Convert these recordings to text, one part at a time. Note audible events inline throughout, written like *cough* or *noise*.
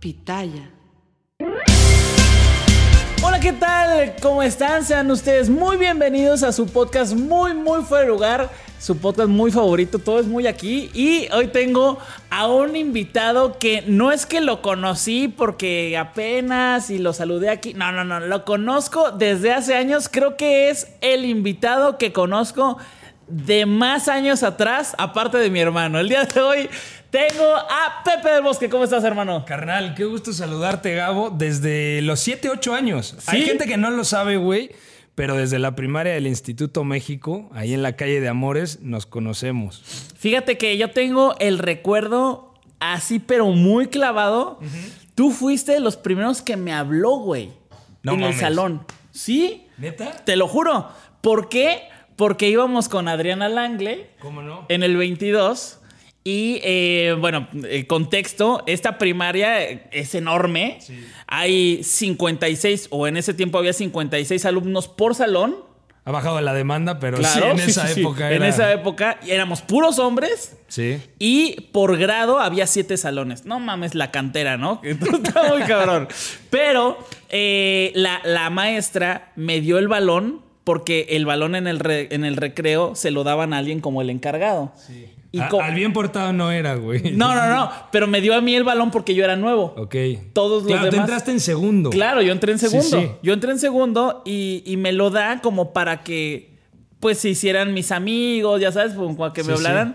Pitaya. Hola, ¿qué tal? ¿Cómo están? Sean ustedes muy bienvenidos a su podcast muy, muy fuera de lugar. Su podcast muy favorito, todo es muy aquí. Y hoy tengo a un invitado que no es que lo conocí porque apenas y lo saludé aquí. No, no, no, lo conozco desde hace años. Creo que es el invitado que conozco de más años atrás, aparte de mi hermano. El día de hoy tengo a Pepe del Bosque. ¿Cómo estás, hermano? Carnal, qué gusto saludarte, Gabo, desde los 7, 8 años. ¿Sí? Hay gente que no lo sabe, güey, pero desde la primaria del Instituto México, ahí en la calle de Amores, nos conocemos. Fíjate que yo tengo el recuerdo así, pero muy clavado. Tú fuiste de los primeros que me habló, güey. No en el salón. ¿Sí? ¿Neta? Te lo juro. ¿Por qué? Porque íbamos con Adriana Langle ¿Cómo no? en el 22. Y eh, bueno, eh, contexto, esta primaria es enorme. Hay 56, o en ese tiempo había 56 alumnos por salón. Ha bajado la demanda, pero Claro, sí, en sí, esa sí, sí. época En era... esa época éramos puros hombres. Sí. Y por grado había siete salones. No mames, la cantera, ¿no? *laughs* Entonces, Está muy cabrón. Pero eh, la, la maestra me dio el balón porque el balón en el, re- en el recreo se lo daban a alguien como el encargado. Y A- co- al bien portado no era, güey. No, no, no. Pero me dio a mí el balón porque yo era nuevo. Ok. Todos los claro, tú demás- entraste en segundo. Claro, yo entré en Sí, segundo. sí. Yo entré en segundo y, y me lo da como para que pues se hicieran mis amigos, ya sabes, como que me Sí, sí. hablaran.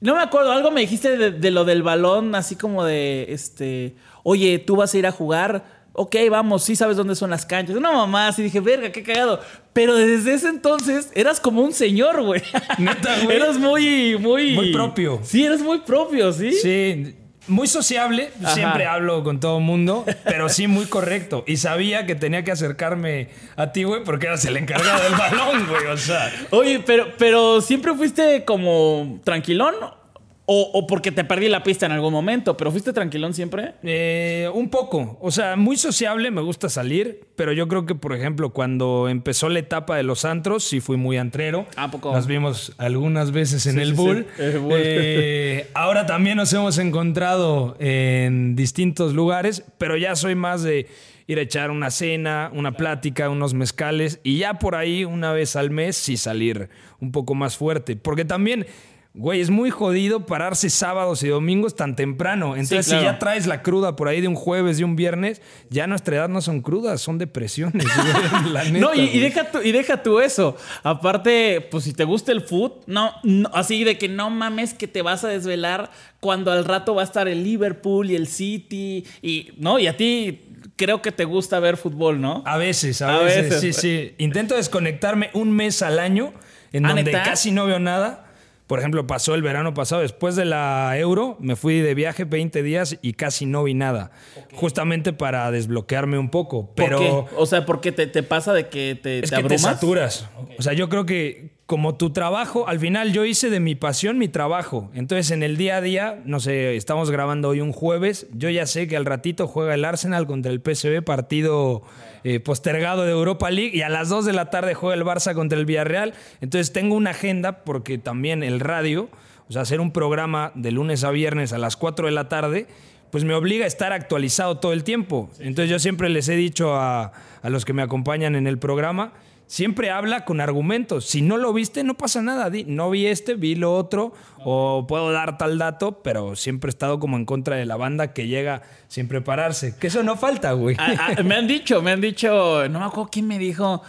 No me acuerdo, algo me dijiste de, de lo del balón, así como de, este, oye, tú vas a ir a jugar. Ok, vamos, sí sabes dónde son las canchas. No, mamá, así dije, verga, qué cagado. Pero desde ese entonces eras como un señor, güey. Neta, *laughs* güey. Eras muy, muy... Muy propio. Sí, eres muy propio, ¿sí? Sí, muy sociable, Ajá. siempre hablo con todo mundo, pero sí muy correcto. Y sabía que tenía que acercarme a ti, güey, porque eras el encargado del balón, güey. O sea, Oye, pero, pero siempre fuiste como tranquilón o, o porque te perdí la pista en algún momento, pero fuiste tranquilón siempre. eh, un poco. O sea, muy sociable, me gusta salir, pero yo creo que, por ejemplo, cuando empezó la etapa de los antros, sí fui muy antrero. ¿A poco? Nos vimos algunas veces en Sí, el sí, Bull. sí. El Bull. Eh, ahora también nos hemos encontrado en distintos lugares, pero ya soy más de ir a echar una cena, una plática, unos mezcales y ya por ahí una vez al mes sí salir un poco más fuerte. Porque también, güey, es muy jodido pararse sábados y domingos tan temprano. Entonces, claro. si ya traes la cruda por ahí de un jueves y un viernes, ya a nuestra edad no son crudas, son depresiones. *laughs* güey, la neta, no, y, deja tú, y deja tú eso. Aparte, pues si te gusta el food, no, no, así de que no mames que te vas a desvelar cuando al rato va a estar el Liverpool y el City. Y no, y a ti creo que te gusta ver fútbol, ¿no? A veces, a, A veces, veces. sí, sí. Intento desconectarme un mes al año en ¿Ah, donde neta? casi no veo nada. Por ejemplo, pasó el verano pasado, después de la Euro, me fui de viaje 20 días y casi no vi nada. Justamente para desbloquearme un poco. Pero ¿Por qué? O sea, ¿por qué te, te pasa de que te, es te que te abrumas? saturas. O sea, yo creo que como tu trabajo, al final yo hice de mi pasión mi trabajo. Entonces, en el día a día, no sé, estamos grabando hoy un jueves. Yo ya sé que al ratito juega el Arsenal contra el PSV, partido eh, postergado de Europa League, y a las 2 de la tarde juega el Barça contra el Villarreal. Entonces, tengo una agenda porque también el radio, o sea, hacer un programa de lunes a viernes a las 4 de la tarde pues me obliga a estar actualizado todo el tiempo. Entonces yo siempre les he dicho a, a los que me acompañan en el programa siempre habla con argumentos. Si no lo viste, no pasa nada. Di, no vi este, vi lo otro, o puedo dar tal dato, pero siempre he estado como en contra de la banda que llega sin prepararse. Que eso no falta, güey. Ah, ah, me han dicho, me han dicho, no me acuerdo quién me dijo.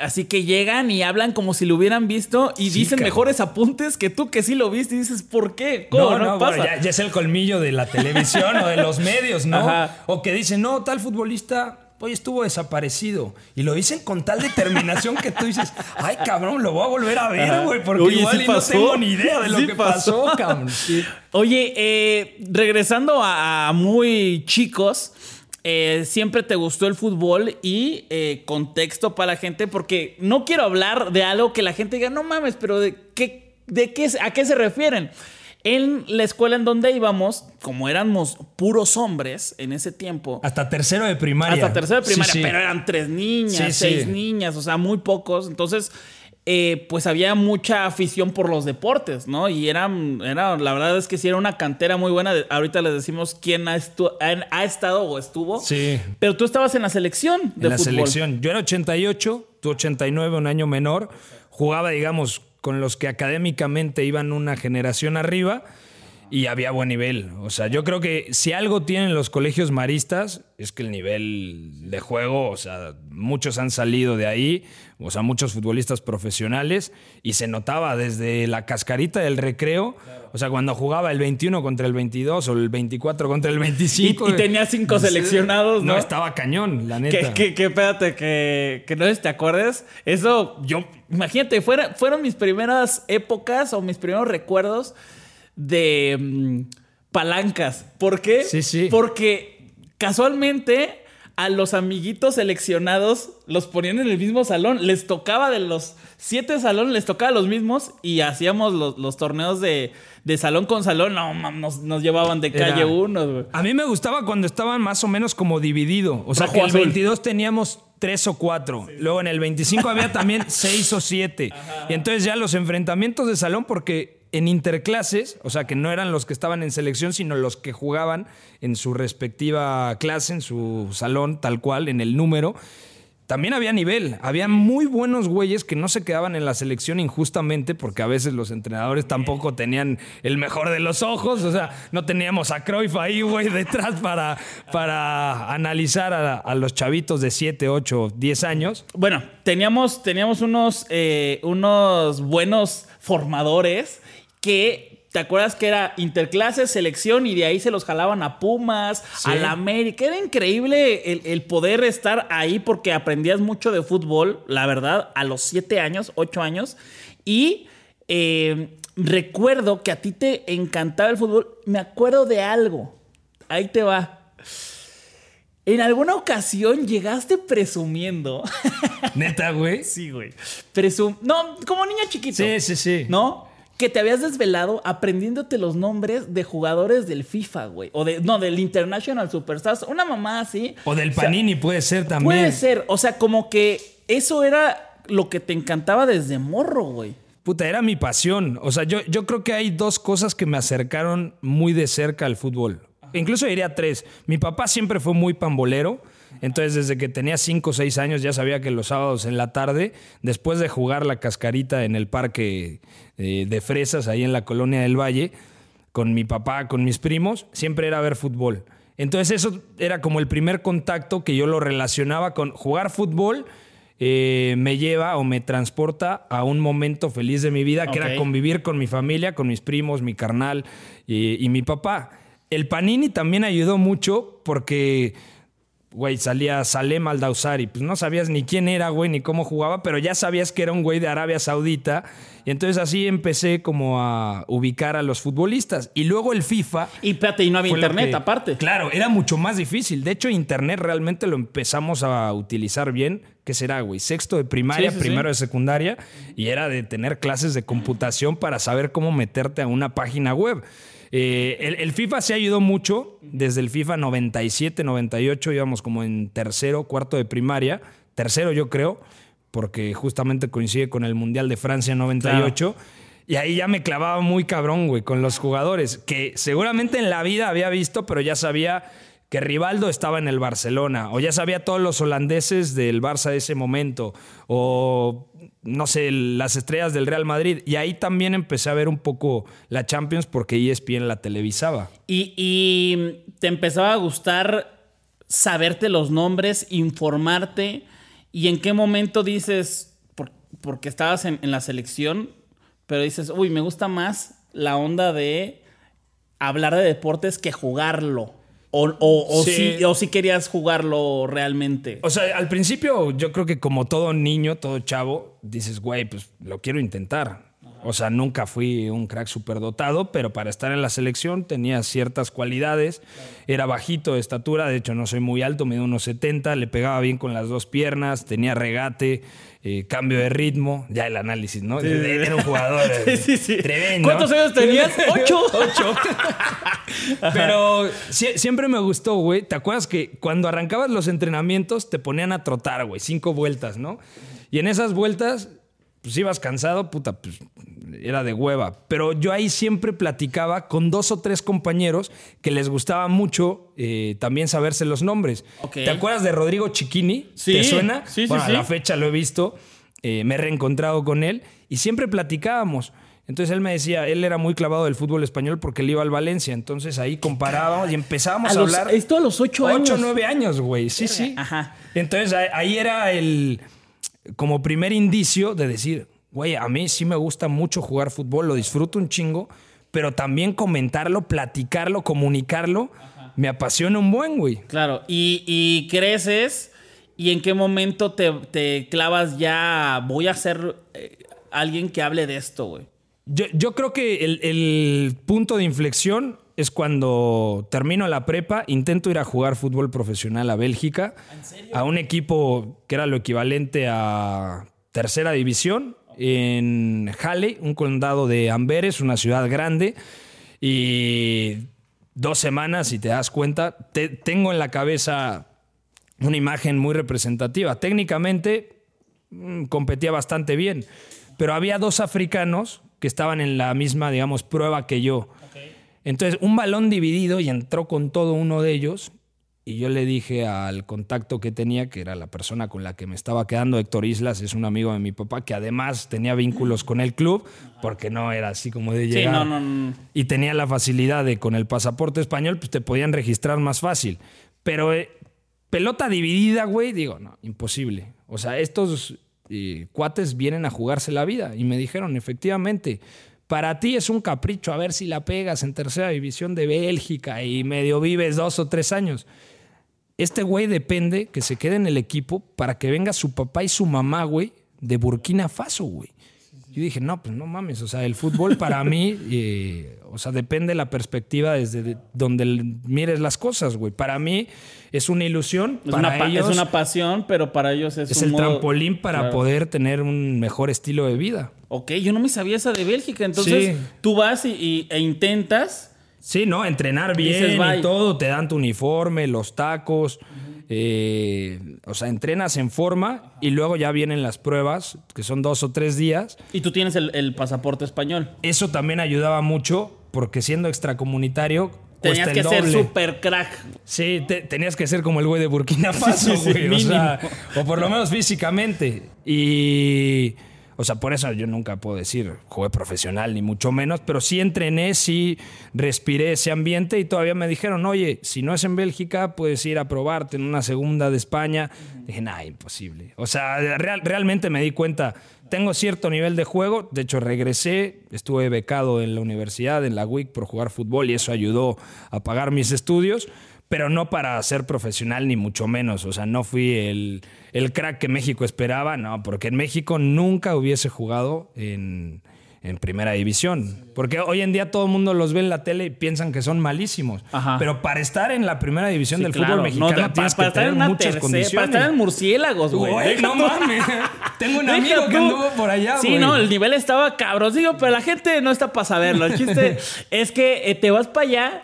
Así que llegan y hablan como si lo hubieran visto y Sí, dicen cabrón. mejores apuntes que tú que sí lo viste y dices, ¿por qué? ¿Cómo? No, No, no, pasa. bueno, ya, ya es el colmillo de la televisión o de los *laughs* medios, ¿no? Ajá. O que dicen, no, tal futbolista hoy estuvo desaparecido. Y lo dicen con tal determinación que tú dices, ay, cabrón, lo voy a volver a ver, güey, porque Oye, igual sí y no tengo ni idea de lo Sí que pasó. pasó, cabrón. *laughs* Sí. Oye, eh, regresando a, a muy chicos, eh, siempre te gustó el fútbol y eh, contexto para la gente, porque no quiero hablar de algo que la gente diga, no mames, pero ¿de qué, de qué, a qué se refieren? En la escuela en donde íbamos, como éramos puros hombres en ese tiempo, Hasta tercero de primaria. hasta tercera de primaria, sí. pero eran tres niñas, Sí, seis niñas, o sea, muy pocos. Entonces, eh, pues había mucha afición por los deportes, ¿no? Y eran, era, la verdad es que sí era una cantera muy buena. Ahorita les decimos quién ha, estu- ha- estado o estuvo. Sí. Pero tú estabas en la selección de en la selección. Yo era 88, tú 89, un año menor. Jugaba, digamos, con los que académicamente iban una generación arriba y había buen nivel. O sea, yo creo que si algo tienen los colegios maristas es que el nivel de juego, o sea, muchos han salido de ahí, o sea, muchos futbolistas profesionales y se notaba desde la cascarita del recreo, o sea, cuando jugaba el 21 contra el 22 o el 24 contra el 25. Y- y tenía cinco seleccionados, ¿no? No, estaba cañón, la Que, neta. que, que espérate, que, que no te acuerdes. Eso, yo, imagínate, fuera, fueron mis primeras épocas o mis primeros recuerdos de mm, palancas. ¿Por qué? Sí, sí. Porque casualmente a los amiguitos seleccionados los ponían en el mismo salón. Les tocaba de los siete salones, les tocaba los mismos y hacíamos los, los torneos de, de salón con salón. No, nos, nos llevaban de Era- calle uno. A mí me gustaba cuando estaban más o menos como dividido. O sea, Rojo, que el azul. 22 teníamos tres o cuatro. Luego en el 25 había también *laughs* seis o siete. Y entonces ya los enfrentamientos de salón, porque en interclases, o sea, que no eran los que estaban en selección, sino los que jugaban en su respectiva clase, en su salón, tal cual, en el número. También había nivel, había muy buenos güeyes que no se quedaban en la selección injustamente porque a veces los entrenadores tampoco tenían el mejor de los ojos, o sea, no teníamos a Cruyff ahí, güey, detrás para, para analizar a, los chavitos de 7, 8, 10 años. Bueno, teníamos, teníamos unos, eh, unos buenos formadores que. ¿Te acuerdas que era interclases, selección y de ahí se los jalaban a Pumas, Sí. a la América? Era increíble el, el poder estar ahí porque aprendías mucho de fútbol, la verdad, a los siete años, ocho años. Y eh, recuerdo que a ti te encantaba el fútbol. Me acuerdo de algo. Ahí te va. En alguna ocasión llegaste presumiendo. *laughs* Neta, güey. Sí, güey. Presum no, como niño chiquito. Sí, sí, sí. ¿No? Que te habías desvelado aprendiéndote los nombres de jugadores del FIFA, güey. O de, no, del International Superstars. Una mamá así. O del sea, Panini puede ser también. Puede ser. O sea, como que eso era lo que te encantaba desde morro, güey. Puta, era mi pasión. O sea, yo, yo creo que hay dos cosas que me acercaron muy de cerca al fútbol. Incluso diría tres. Mi papá siempre fue muy pambolero. Entonces, desde que tenía cinco o seis años, ya sabía que los sábados en la tarde, después de jugar la cascarita en el parque eh, de fresas, ahí en la colonia del Valle, con mi papá, con mis primos, siempre era ver fútbol. Entonces, eso era como el primer contacto que yo lo relacionaba con jugar fútbol. eh, me lleva o me transporta a un momento feliz de mi vida, que era convivir con mi familia, con mis primos, mi carnal y, y mi papá. El Panini también ayudó mucho porque, güey, salía Salem Aldausari. Pues no sabías ni quién era, güey, ni cómo jugaba, pero ya sabías que era un güey de Arabia Saudita. Y entonces así empecé como a ubicar a los futbolistas. Y luego el FIFA. Y espérate, y no había internet que- aparte. Claro, era mucho más difícil. De hecho, Internet realmente lo empezamos a utilizar bien. ¿Qué será, güey? Sexto de primaria, Sí, sí, sí. primero de secundaria. Y era de tener clases de computación para saber cómo meterte a una página web. Eh, el, el FIFA se ayudó mucho. Desde el FIFA 97, 98 íbamos como en tercero, cuarto de primaria. Tercero, yo creo, porque justamente coincide con el Mundial de Francia 98. Y ahí ya me clavaba muy cabrón, güey, con los jugadores, que seguramente en la vida había visto, pero ya sabía que Rivaldo estaba en el Barcelona, o ya sabía todos los holandeses del Barça de ese momento, o no sé, las estrellas del Real Madrid. Y ahí también empecé a ver un poco la Champions porque ESPN la televisaba. Y, te empezaba a gustar saberte los nombres, informarte, y en qué momento dices, por- porque estabas en, en la selección, pero dices, uy, me gusta más la onda de hablar de deportes que jugarlo. O, o, o Sí. si, o si querías jugarlo realmente. O sea, al principio yo creo que como todo niño, todo chavo, dices, güey, pues lo quiero intentar. O sea, nunca fui un crack superdotado, pero para estar en la selección tenía ciertas cualidades. Era bajito de estatura, de hecho no soy muy alto, mido unos 70, le pegaba bien con las dos piernas, tenía regate, eh, cambio de ritmo, ya el análisis, ¿no? Era un jugador *laughs* Sí, tremendo. ¿Cuántos años tenías? *laughs* ¡Ocho! Ocho. *laughs* Pero sie- siempre me gustó, güey. ¿Te acuerdas que cuando arrancabas los entrenamientos te ponían a trotar, güey? Cinco vueltas, ¿no? Y en esas vueltas, pues ibas cansado, puta, pues era de hueva. Pero yo ahí siempre platicaba con dos o tres compañeros que les gustaba mucho eh, también saberse los nombres. ¿Te acuerdas de Rodrigo Chiquini? Sí, ¿Te suena? sí, sí, bueno, sí. a la fecha lo he visto, eh, me he reencontrado con él y siempre platicábamos. Entonces él me decía, él era muy clavado del fútbol español porque él iba al Valencia. Entonces ahí comparábamos y empezábamos a, A los- hablar. esto a los ocho años. Ocho, nueve años, güey. Sí, sí. Ajá. Entonces ahí era el como primer indicio de decir, güey, a mí sí me gusta mucho jugar fútbol, lo disfruto un chingo, pero también comentarlo, platicarlo, comunicarlo, me apasiona un buen, güey. Claro, y, y creces y en qué momento te, te clavas ya, voy a ser eh, alguien que hable de esto, güey. Yo, yo creo que el, el punto de inflexión es cuando termino la prepa, intento ir a jugar fútbol profesional a Bélgica, a un equipo que era lo equivalente a tercera división en Halle, un condado de Amberes, una ciudad grande, y dos semanas, si te das cuenta, te- tengo en la cabeza una imagen muy representativa. Técnicamente mm, competía bastante bien, pero había dos africanos que estaban en la misma, digamos, prueba que yo. Entonces, un balón dividido y entró con todo uno de ellos. Y yo le dije al contacto que tenía, que era la persona con la que me estaba quedando, Héctor Islas, es un amigo de mi papá, que además tenía vínculos con el club, porque no era así como de Sí, llegar. no, no, no. Y tenía la facilidad de con el pasaporte español, pues te podían registrar más fácil. Pero eh, pelota dividida, güey, digo, no, imposible. O sea, estos eh, cuates vienen a jugarse la vida. Y me dijeron, efectivamente, para ti es un capricho a ver si la pegas en tercera división de Bélgica y medio vives dos o tres años. Este güey depende que se quede en el equipo para que venga su papá y su mamá, güey, de Burkina Faso, güey. Yo dije, no, pues no mames, o sea, el fútbol para mí, *laughs* eh, o sea, depende de la perspectiva desde de- donde mires las cosas, güey. Para mí es una ilusión, Es, para una, ellos es una pasión, pero para ellos es, es un el modo- trampolín para Claro. poder tener un mejor estilo de vida. Ok, yo no me sabía esa de Bélgica. Entonces, Sí. tú vas y, y- e intentas. Sí, ¿no? Entrenar bien Dices, y todo, te dan tu uniforme, los tacos, eh, o sea, entrenas en forma y luego ya vienen las pruebas, que son dos o tres días. Y tú tienes el, el pasaporte español. Eso también ayudaba mucho porque siendo extracomunitario... Tenías que ser super crack. Sí, te- tenías que ser como el güey de Burkina *laughs* Faso, sí, sí, güey. o, mínimo. sea, o por lo menos físicamente. Y. O sea, por eso yo nunca puedo decir jugué profesional, ni mucho menos, pero sí entrené, sí respiré ese ambiente y todavía me dijeron, oye, si no es en Bélgica, puedes ir a probarte en una segunda de España. Dije, nah, imposible. O sea, real- realmente me di cuenta, tengo cierto nivel de juego, de hecho regresé, estuve becado en la universidad, en la WIC, por jugar fútbol y eso ayudó a pagar mis estudios pero no para ser profesional ni mucho menos. O sea, no fui el, el crack que México esperaba, no, porque en México nunca hubiese jugado en, en primera división. Porque hoy en día todo el mundo los ve en la tele y piensan que son malísimos. Ajá. Pero para estar en la primera división Sí, del claro. fútbol mexicano No, tienes para, que estar tener en una muchas tercera- condiciones. Para estar en murciélagos, güey. No mames. Tengo un amigo que anduvo por allá, Sí, güey. no, el nivel estaba cabrón. Digo, pero la gente no está para saberlo. El chiste *laughs* es que eh, te vas para allá,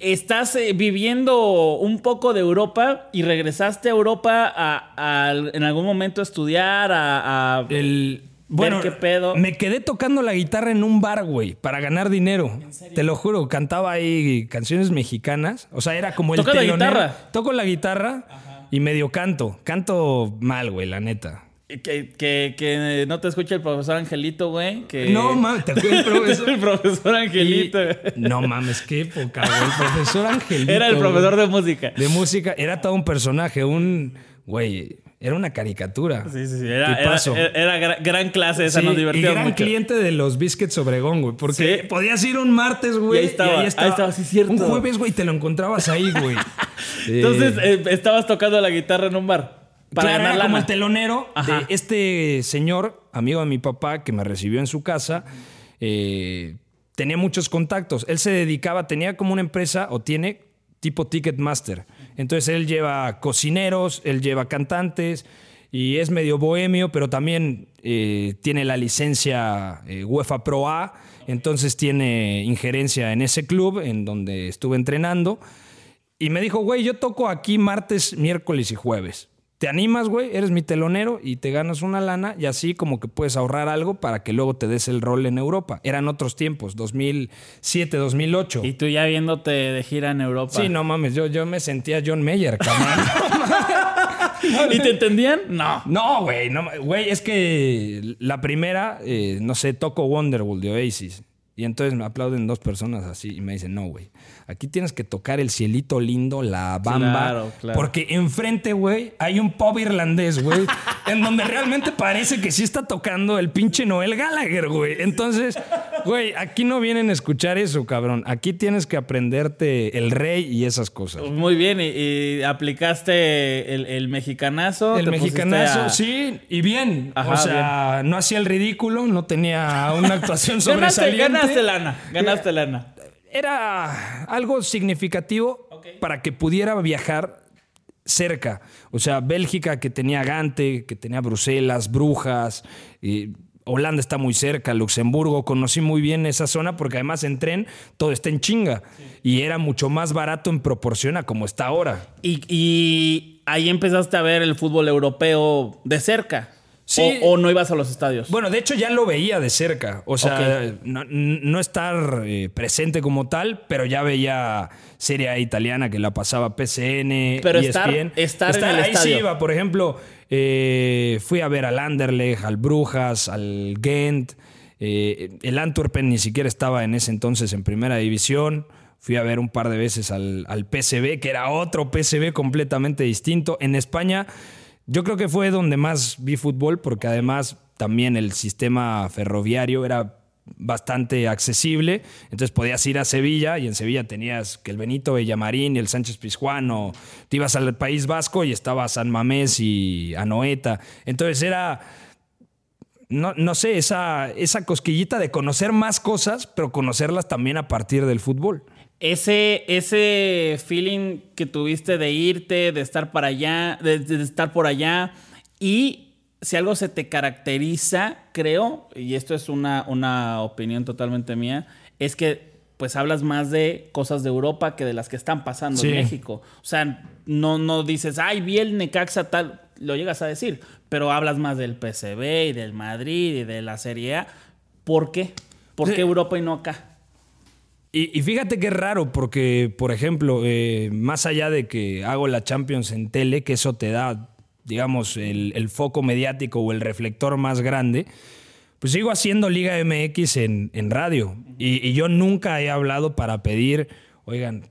estás eh, viviendo un poco de Europa y regresaste a Europa a- a- en algún momento a estudiar, a... a- El, ver qué pedo. Me quedé tocando la guitarra en un bar, güey, para ganar dinero. Te lo juro, cantaba ahí canciones mexicanas. O sea, era como el ¿Tocas la guitarra? Toco la guitarra y medio canto. Canto mal, güey, la neta. Que, que, que no te escuche el profesor Angelito, güey. Que... No mames, te del profesor. *laughs* el profesor Angelito. Y- no mames, qué época, güey. El profesor Angelito. Era el güey. profesor de música. de música. Era todo un personaje, un. Güey, era una caricatura. Sí, sí, sí. Era, era, gran clase esa, Sí, nos y divertimos gran mucho. cliente de los Biscuits Obregón, güey. Porque Sí. podías ir un martes, güey. Y ahí estaba, ahí estaba, sí, cierto. Un jueves, güey, te lo encontrabas ahí, güey. *laughs* Entonces, eh, estabas tocando la guitarra en un bar. Para claro, ganar era como el telonero Ajá. de este señor, amigo de mi papá, que me recibió en su casa. eh, tenía muchos contactos. Él se dedicaba, tenía como una empresa, o tiene, tipo Ticketmaster. Entonces él lleva cocineros, él lleva cantantes, y es medio bohemio, pero también eh, tiene la licencia eh, UEFA Pro A. Entonces tiene injerencia en ese club en donde estuve entrenando. Y me dijo, güey, yo toco aquí martes, miércoles y jueves. ¿Te animas, güey? Eres mi telonero y te ganas una lana y así como que puedes ahorrar algo para que luego te des el rol en Europa. Eran otros tiempos, 2007, 2008. Y tú ya viéndote de gira en Europa. Sí, no mames, yo, yo me sentía John Mayer, cabrón. *laughs* ¿Y te entendían? No. no, güey, no, güey, es que la primera, eh, no sé, toco Wonderwall de Oasis. Y entonces me aplauden dos personas así y me dicen, no, güey, aquí tienes que tocar el cielito lindo, la bamba. Claro, claro. Porque enfrente, güey, hay un pub irlandés, güey, en donde realmente parece que sí está tocando el pinche Noel Gallagher, güey. Entonces, güey, aquí no vienen a escuchar eso, cabrón. Aquí tienes que aprenderte el rey y esas cosas. Muy bien, y, y aplicaste el, el mexicanazo. El mexicanazo, a- sí, y bien. Ajá, o sea, no hacía el ridículo, no tenía una actuación *laughs* sobresaliente. Ganaste lana, ganaste lana. Era algo significativo para que pudiera viajar cerca. O sea, Bélgica que tenía Gante, que tenía Bruselas, Brujas, y Holanda está muy cerca, Luxemburgo, conocí muy bien esa zona porque además en tren todo está en chinga y era mucho más barato en proporción a como está ahora. Y, y ahí empezaste a ver el fútbol europeo de cerca. Sí. O, o no ibas a los estadios. Bueno, de hecho ya lo veía de cerca. O sea, no, no estar eh, presente como tal, pero ya veía Serie A italiana que la pasaba PCN. Pero ESPN. estar- estar en el ahí estadio. sí iba. Por ejemplo, eh, fui a ver al Anderlecht, al Brujas, al Ghent. eh, el Antwerpen ni siquiera estaba en ese entonces en primera división. Fui a ver un par de veces al, al PSV, que era otro PSV completamente distinto. En España, yo creo que fue donde más vi fútbol, porque además también el sistema ferroviario era bastante accesible. Entonces podías ir a Sevilla y en Sevilla tenías que el Benito Villamarín y el Sánchez Pizjuán, o te ibas al País Vasco y estaba San Mamés y Anoeta. Entonces era no, no sé, esa, esa cosquillita de conocer más cosas, pero conocerlas también a partir del fútbol. Ese, ese feeling que tuviste de irte, de estar para allá, de, de estar por allá. Y si algo se te caracteriza, creo, y esto es una, una opinión totalmente mía, es que pues hablas más de cosas de Europa que de las que están pasando Sí. en México. O sea, no, no dices, ay, vi el Necaxa tal, lo llegas a decir, pero hablas más del PSV y del Madrid y de la Serie A. ¿Por qué? ¿Por qué Europa y no acá? Y, fíjate que es raro, porque, por ejemplo, eh, más allá de que hago la Champions en tele, que eso te da, digamos, el, el foco mediático o el reflector más grande, pues sigo haciendo Liga MX en, en radio. Y, y yo nunca he hablado para pedir, oigan,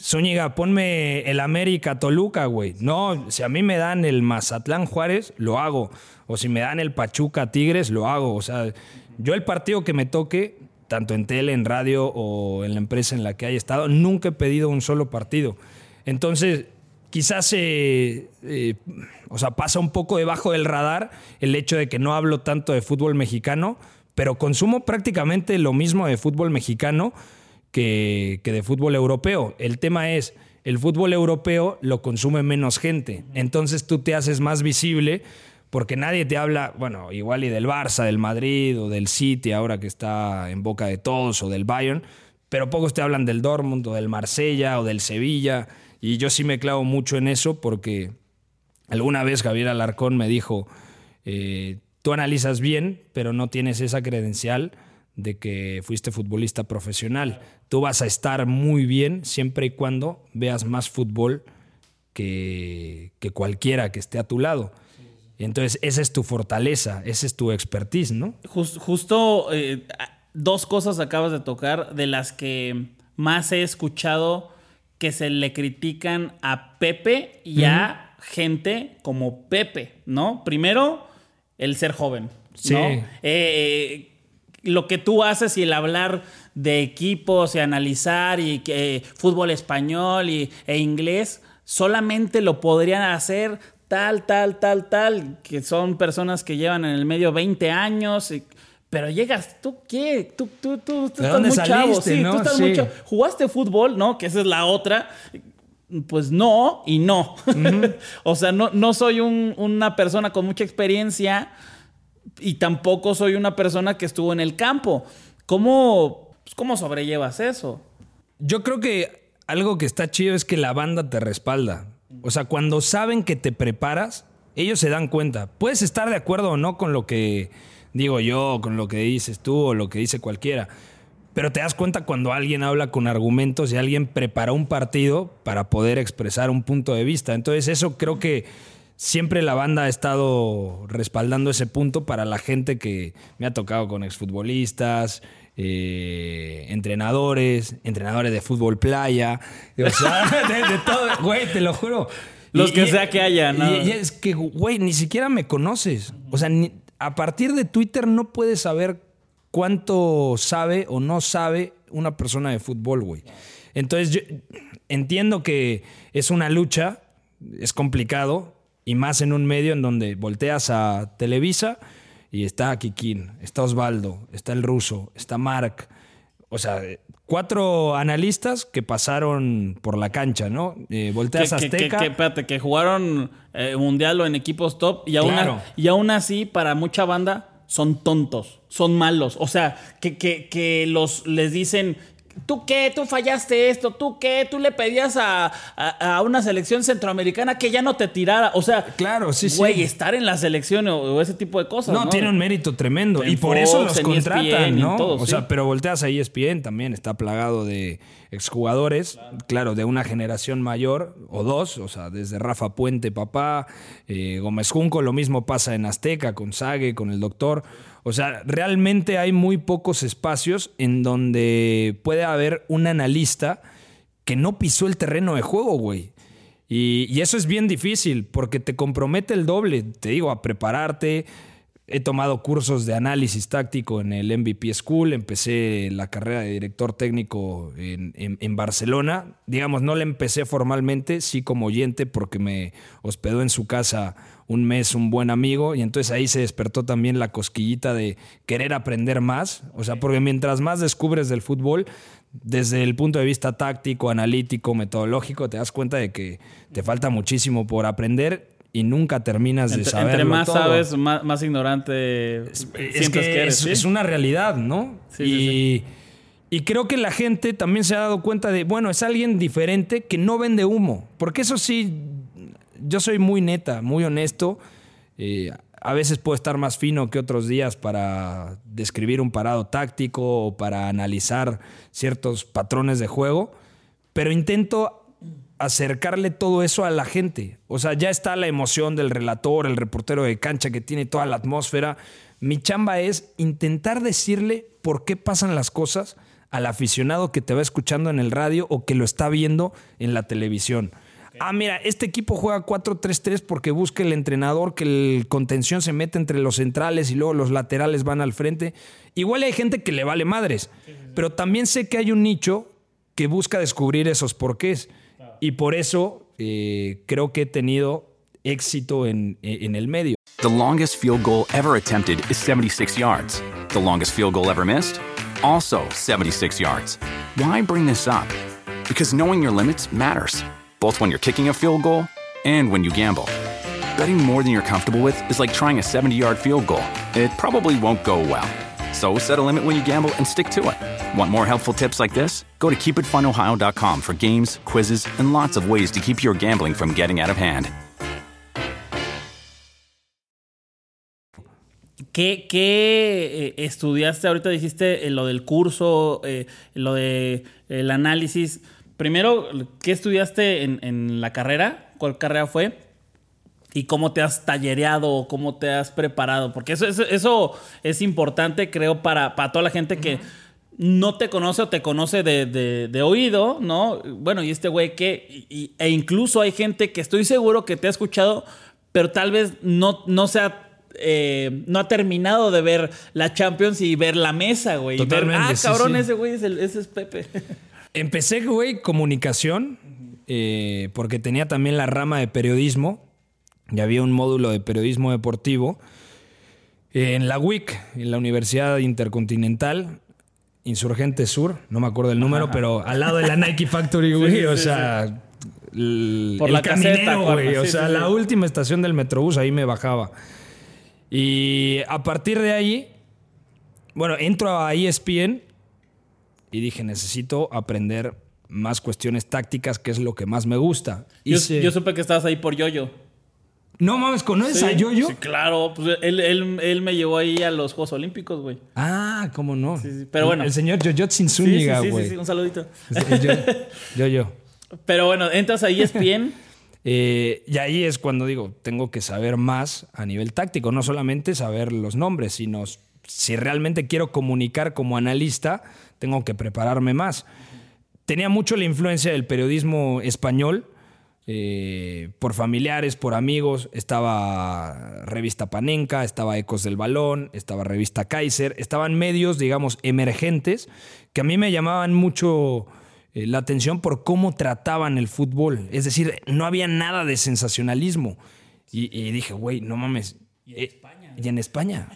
Zúñiga, ponme el América Toluca, güey. No, si a mí me dan el Mazatlán Juárez, lo hago. O si me dan el Pachuca Tigres, lo hago. O sea, yo el partido que me toque, tanto en tele, en radio o en la empresa en la que haya estado, nunca he pedido un solo partido. Entonces, quizás eh, eh, o sea, pasa un poco debajo del radar el hecho de que no hablo tanto de fútbol mexicano, pero consumo prácticamente lo mismo de fútbol mexicano que, que de fútbol europeo. El tema es, el fútbol europeo lo consume menos gente, entonces tú te haces más visible porque nadie te habla, bueno, igual y del Barça, del Madrid o del City ahora que está en boca de todos o del Bayern, pero pocos te hablan del Dortmund o del Marsella o del Sevilla y yo sí me clavo mucho en eso porque alguna vez Javier Alarcón me dijo, eh, tú analizas bien, pero no tienes esa credencial de que fuiste futbolista profesional. Tú vas a estar muy bien siempre y cuando veas más fútbol que, que cualquiera que esté a tu lado. Entonces, esa es tu fortaleza, esa es tu expertise, ¿no? Jus- justo eh, dos cosas acabas de tocar de las que más he escuchado que se le critican a Pepe y a gente como Pepe, ¿no? Primero, el ser joven, Sí. ¿no? Eh, eh, lo que tú haces y el hablar de equipos y analizar y que fútbol español y, e inglés, solamente lo podrían hacer tal, tal, tal, tal, que son personas que llevan en el medio 20 años. y- pero llegas, ¿tú qué? Tú, tú, tú, tú ¿De estás muy chavo. saliste, Sí, no? tú estás Sí. muy chavo. ¿Jugaste fútbol? ¿No? Que esa es la otra. Pues no y no. *laughs* o sea, no, no soy un- una persona con mucha experiencia y tampoco soy una persona que estuvo en el campo. ¿Cómo, pues, cómo sobrellevas eso? Yo creo que algo que está chido es que la banda te respalda. O sea, cuando saben que te preparas, ellos se dan cuenta. Puedes estar de acuerdo o no con lo que digo yo, con lo que dices tú o lo que dice cualquiera. Pero te das cuenta cuando alguien habla con argumentos y alguien prepara un partido para poder expresar un punto de vista. Entonces eso creo que siempre la banda ha estado respaldando ese punto para la gente que me ha tocado con exfutbolistas, eh, entrenadores, entrenadores de fútbol playa, o sea, *laughs* de, de todo, güey, te lo juro. Los que sea que haya, ¿no? Y, y es que, güey, ni siquiera me conoces. O sea, ni- a partir de Twitter no puedes saber cuánto sabe o no sabe una persona de fútbol, güey. Entonces, yo entiendo que es una lucha, es complicado, y más en un medio en donde volteas a Televisa y está Kikín, está Osvaldo, está el ruso, está Mark. O sea, cuatro analistas que pasaron por la cancha, ¿no? Eh, volteas que, a que- que- Azteca. que- espérate, que jugaron eh, mundial o en equipos top y aún, Claro. y aún así, para mucha banda, son tontos, son malos. O sea, que, que, que los, les dicen. ¿Tú qué? ¿Tú fallaste esto? ¿Tú qué? ¿Tú le pedías a, a- a una selección centroamericana que ya no te tirara? O sea, Claro, sí, sí. Güey, estar en la selección o, o ese tipo de cosas. No, No, tiene un mérito tremendo. En y por eso los en contratan, ESPN, ¿no? todo, o sí. sea, pero volteas a E ESPN también, está plagado de exjugadores, claro, de una generación mayor o dos, o sea, desde Rafa Puente, papá, eh, Gómez Junco, lo mismo pasa en Azteca, con Sague, con el doctor. O sea, realmente hay muy pocos espacios en donde puede haber un analista que no pisó el terreno de juego, güey. Y, eso es bien difícil porque te compromete el doble, te digo, a prepararte. He tomado cursos de análisis táctico en el MVP School, empecé la carrera de director técnico en, en- en Barcelona. Digamos, no la empecé formalmente, sí como oyente porque me hospedó en su casa un mes un buen amigo y entonces ahí se despertó también la cosquillita de querer aprender más. O sea, porque mientras más descubres del fútbol, desde el punto de vista táctico, analítico, metodológico, te das cuenta de que te falta muchísimo por aprender y nunca terminas de saberlo entre más todo. sabes, más, más ignorante Es que, que, eres. es, ¿sí? es una realidad, ¿no? Sí, y, sí, y creo que la gente también se ha dado cuenta de, bueno, es alguien diferente que no vende humo. Porque eso sí, yo soy muy neta, muy honesto. Eh, a veces puedo estar más fino que otros días para describir un parado táctico o para analizar ciertos patrones de juego, pero intento acercarle todo eso a la gente. O sea, ya está la emoción del relator, el reportero de cancha que tiene toda la atmósfera. Mi chamba es intentar decirle por qué pasan las cosas al aficionado que te va escuchando en el radio o que lo está viendo en la televisión. Ah, mira, este equipo juega 4-3-3 porque busca el entrenador que el contención se mete entre los centrales y luego los laterales van al frente. Igual hay gente que le vale madres, pero también sé que hay un nicho que busca descubrir esos porqués. Y por eso eh, creo que he tenido éxito en, en el medio. The longest field goal ever attempted is 76 yards. The longest field goal ever missed? Also 76 yards. Why bring this up? Because knowing your limits matters, both when you're kicking a field goal and when you gamble. Betting more than you're comfortable with is like trying a 70 yard field goal, it probably won't go well. So set a limit when you gamble and stick to it. Want more helpful tips like this? Go to keepitfunohio.com for games, quizzes, and lots of ways to keep your gambling from getting out of hand. ¿Qué, qué, eh, estudiaste? Ahorita dijiste eh, lo del curso, eh, lo de el análisis. Primero, ¿qué estudiaste en, en la carrera? ¿Cuál carrera fue? y cómo te has tallereado cómo te has preparado. Porque eso, eso, eso es importante, creo, para, para toda la gente que no te conoce o te conoce de, de- de oído, ¿no? Bueno, y este güey que... y- e incluso hay gente que estoy seguro que te ha escuchado, pero tal vez no, no sea... eh, no ha terminado de ver la Champions y ver la mesa, güey. Ver, Totalmente, ah, sí, cabrón, sí. ese güey es, el- ese es Pepe. *laughs* Empecé, güey, comunicación, eh, porque tenía también la rama de periodismo. Y había un módulo de periodismo deportivo. eh, en la UIC, en la Universidad Intercontinental, Insurgente Sur, no me acuerdo el número, pero al lado de la Nike Factory, *laughs* güey. sí, o sí, sea, el, Por el la caminero, güey. O sea, la última estación del Metrobús, ahí me bajaba. Y a partir de ahí, bueno, entro a ESPN y dije, necesito aprender más cuestiones tácticas, que es lo que más me gusta. Yo, yo supe que estabas ahí por Yoyo. No mames, ¿conoces a Yoyo? Sí, claro. Pues él, él- él me llevó ahí a los Juegos Olímpicos, güey. Ah, cómo no. Sí, sí, pero bueno. El, el señor Yoyotsin Sí, sí, Zúñiga, sí, sí, güey. sí, un saludito. Yo-Yo. Pero bueno, entras a ESPN. *laughs* Eh, y ahí es cuando digo, tengo que saber más a nivel táctico, no solamente saber los nombres, sino si realmente quiero comunicar como analista, tengo que prepararme más. Tenía mucho la influencia del periodismo español, eh, por familiares, por amigos. Estaba Revista Panenka, estaba Ecos del Balón, estaba Revista Kaiser. Estaban medios, digamos, emergentes que a mí me llamaban mucho eh, la atención por cómo trataban el fútbol. Es decir, no había nada de sensacionalismo. Y, y dije, güey, no mames. Y en España. Y en España.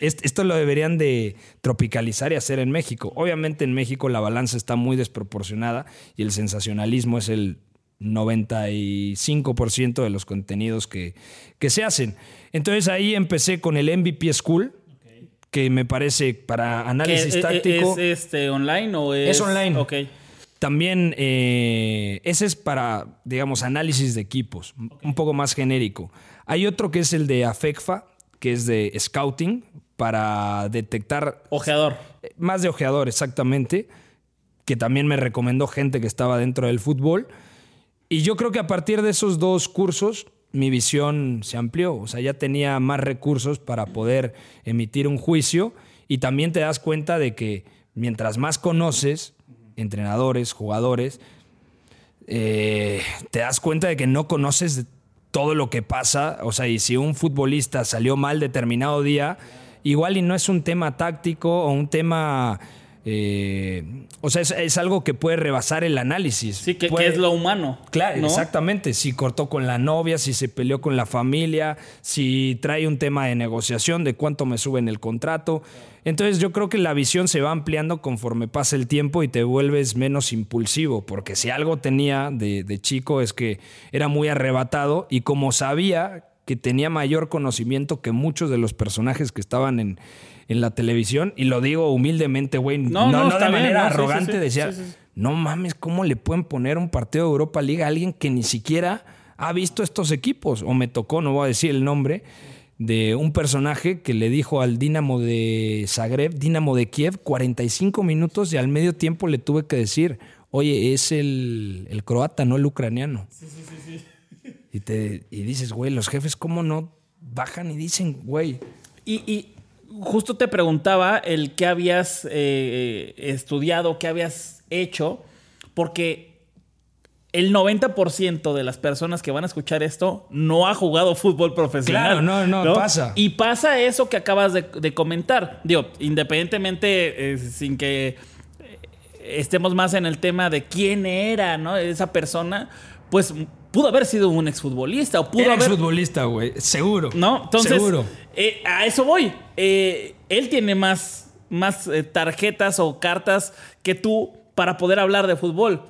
Est- Esto lo deberían de tropicalizar y hacer en México. Obviamente en México la balanza está muy desproporcionada y el sensacionalismo es el 95% de los contenidos que, que se hacen. Entonces ahí empecé con el MVP School, que me parece para análisis ¿Es, táctico. es, este, online o es...? Es online. También eh, ese es para, digamos, análisis de equipos, un poco más genérico. Hay otro que es el de AFECFA, que es de scouting, para detectar Ojeador. más de ojeador, exactamente, que también me recomendó gente que estaba dentro del fútbol. Y yo creo que a partir de esos dos cursos, mi visión se amplió. O sea, ya tenía más recursos para poder emitir un juicio. Y también te das cuenta de que mientras más conoces, entrenadores, jugadores, eh, te das cuenta de que no conoces todo lo que pasa. O sea, y si un futbolista salió mal determinado día, igual y no es un tema táctico o un tema... eh, o sea, es, es algo que puede rebasar el análisis. Sí, que, es lo humano. Claro, ¿no? exactamente. Si cortó con la novia, si se peleó con la familia, si trae un tema de negociación de cuánto me suben el contrato. Entonces yo creo que la visión se va ampliando conforme pasa el tiempo y te vuelves menos impulsivo, porque si algo tenía de, de chico es que era muy arrebatado y como sabía que tenía mayor conocimiento que muchos de los personajes que estaban en, en la televisión, y lo digo humildemente, güey, No, no, no, no, de bien, manera no, sí, sí, arrogante, sí, decía, sí, sí. no mames, ¿cómo le pueden poner un partido de Europa League a alguien que ni siquiera ha visto estos equipos? O me tocó, no voy a decir el nombre, de un personaje que le dijo al Dinamo de Zagreb, Dinamo de Kiev, 45 minutos y al medio tiempo le tuve que decir, oye, es el, el croata, no el ucraniano. Y, te, y dices, güey, los jefes, ¿cómo no bajan y dicen, güey? Y, y justo te preguntaba el qué habías eh, estudiado, qué habías hecho, porque el 90% de las personas que van a escuchar esto no ha jugado fútbol profesional. Claro, no, no, pasa. Y pasa eso que acabas de, de comentar. Digo, independientemente, eh, sin que eh, estemos más en el tema de quién era, ¿no? Esa persona, pues pudo haber sido un exfutbolista o pudo Era haber futbolista, güey, seguro. ¿No? Entonces, Seguro. eh, a eso voy. Eh, él tiene más, más eh, tarjetas o cartas que tú para poder hablar de fútbol.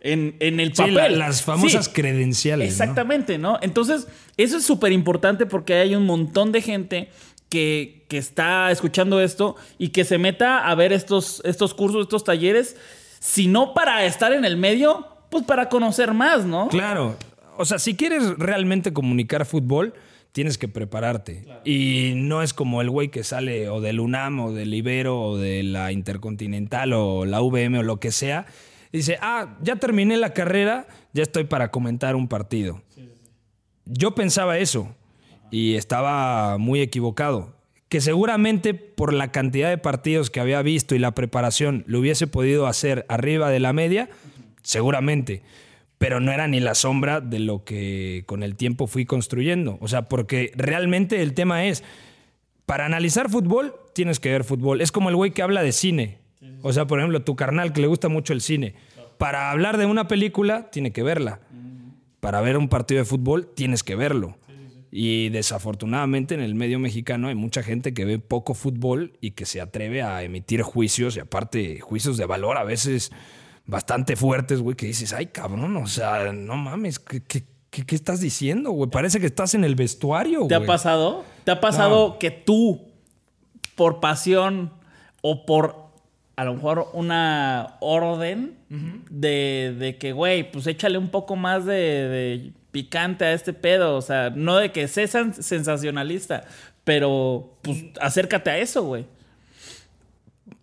En, en el Sí, papel. la- las famosas Sí, credenciales. ¿no? Exactamente, ¿no? Entonces, eso es súper importante porque hay un montón de gente que, que está escuchando esto y que se meta a ver estos, estos cursos, estos talleres, si no para estar en el medio, pues para conocer más, ¿no? Claro. O sea, si quieres realmente comunicar fútbol, tienes que prepararte. Y no es como el güey que sale o del UNAM o del Ibero o de la Intercontinental o la VM o lo que sea. y Dice, ah, ya terminé la carrera, ya estoy para comentar un partido. Yo pensaba eso y estaba muy equivocado. Que seguramente por la cantidad de partidos que había visto y la preparación lo hubiese podido hacer arriba de la media, seguramente pero no era ni la sombra de lo que con el tiempo fui construyendo. O sea, porque realmente el tema es, para analizar fútbol, tienes que ver fútbol. Es como el güey que habla de cine. O sea, por ejemplo, tu carnal que le gusta mucho el cine. Para hablar de una película, tiene que verla. Para ver un partido de fútbol, tienes que verlo. Y desafortunadamente en el medio mexicano hay mucha gente que ve poco fútbol y que se atreve a emitir juicios, y aparte juicios de valor a veces bastante fuertes, güey, que dices, ay, cabrón, o sea, no mames, ¿qué, qué, estás diciendo, güey? Parece que estás en el vestuario, güey. ¿Te ha pasado? ¿Te ha pasado que tú, por pasión o por a lo mejor una orden de, de, que, güey, pues échale un poco más de, de, picante a este pedo. O sea, no de que seas sensacionalista, pero pues acércate a eso, güey.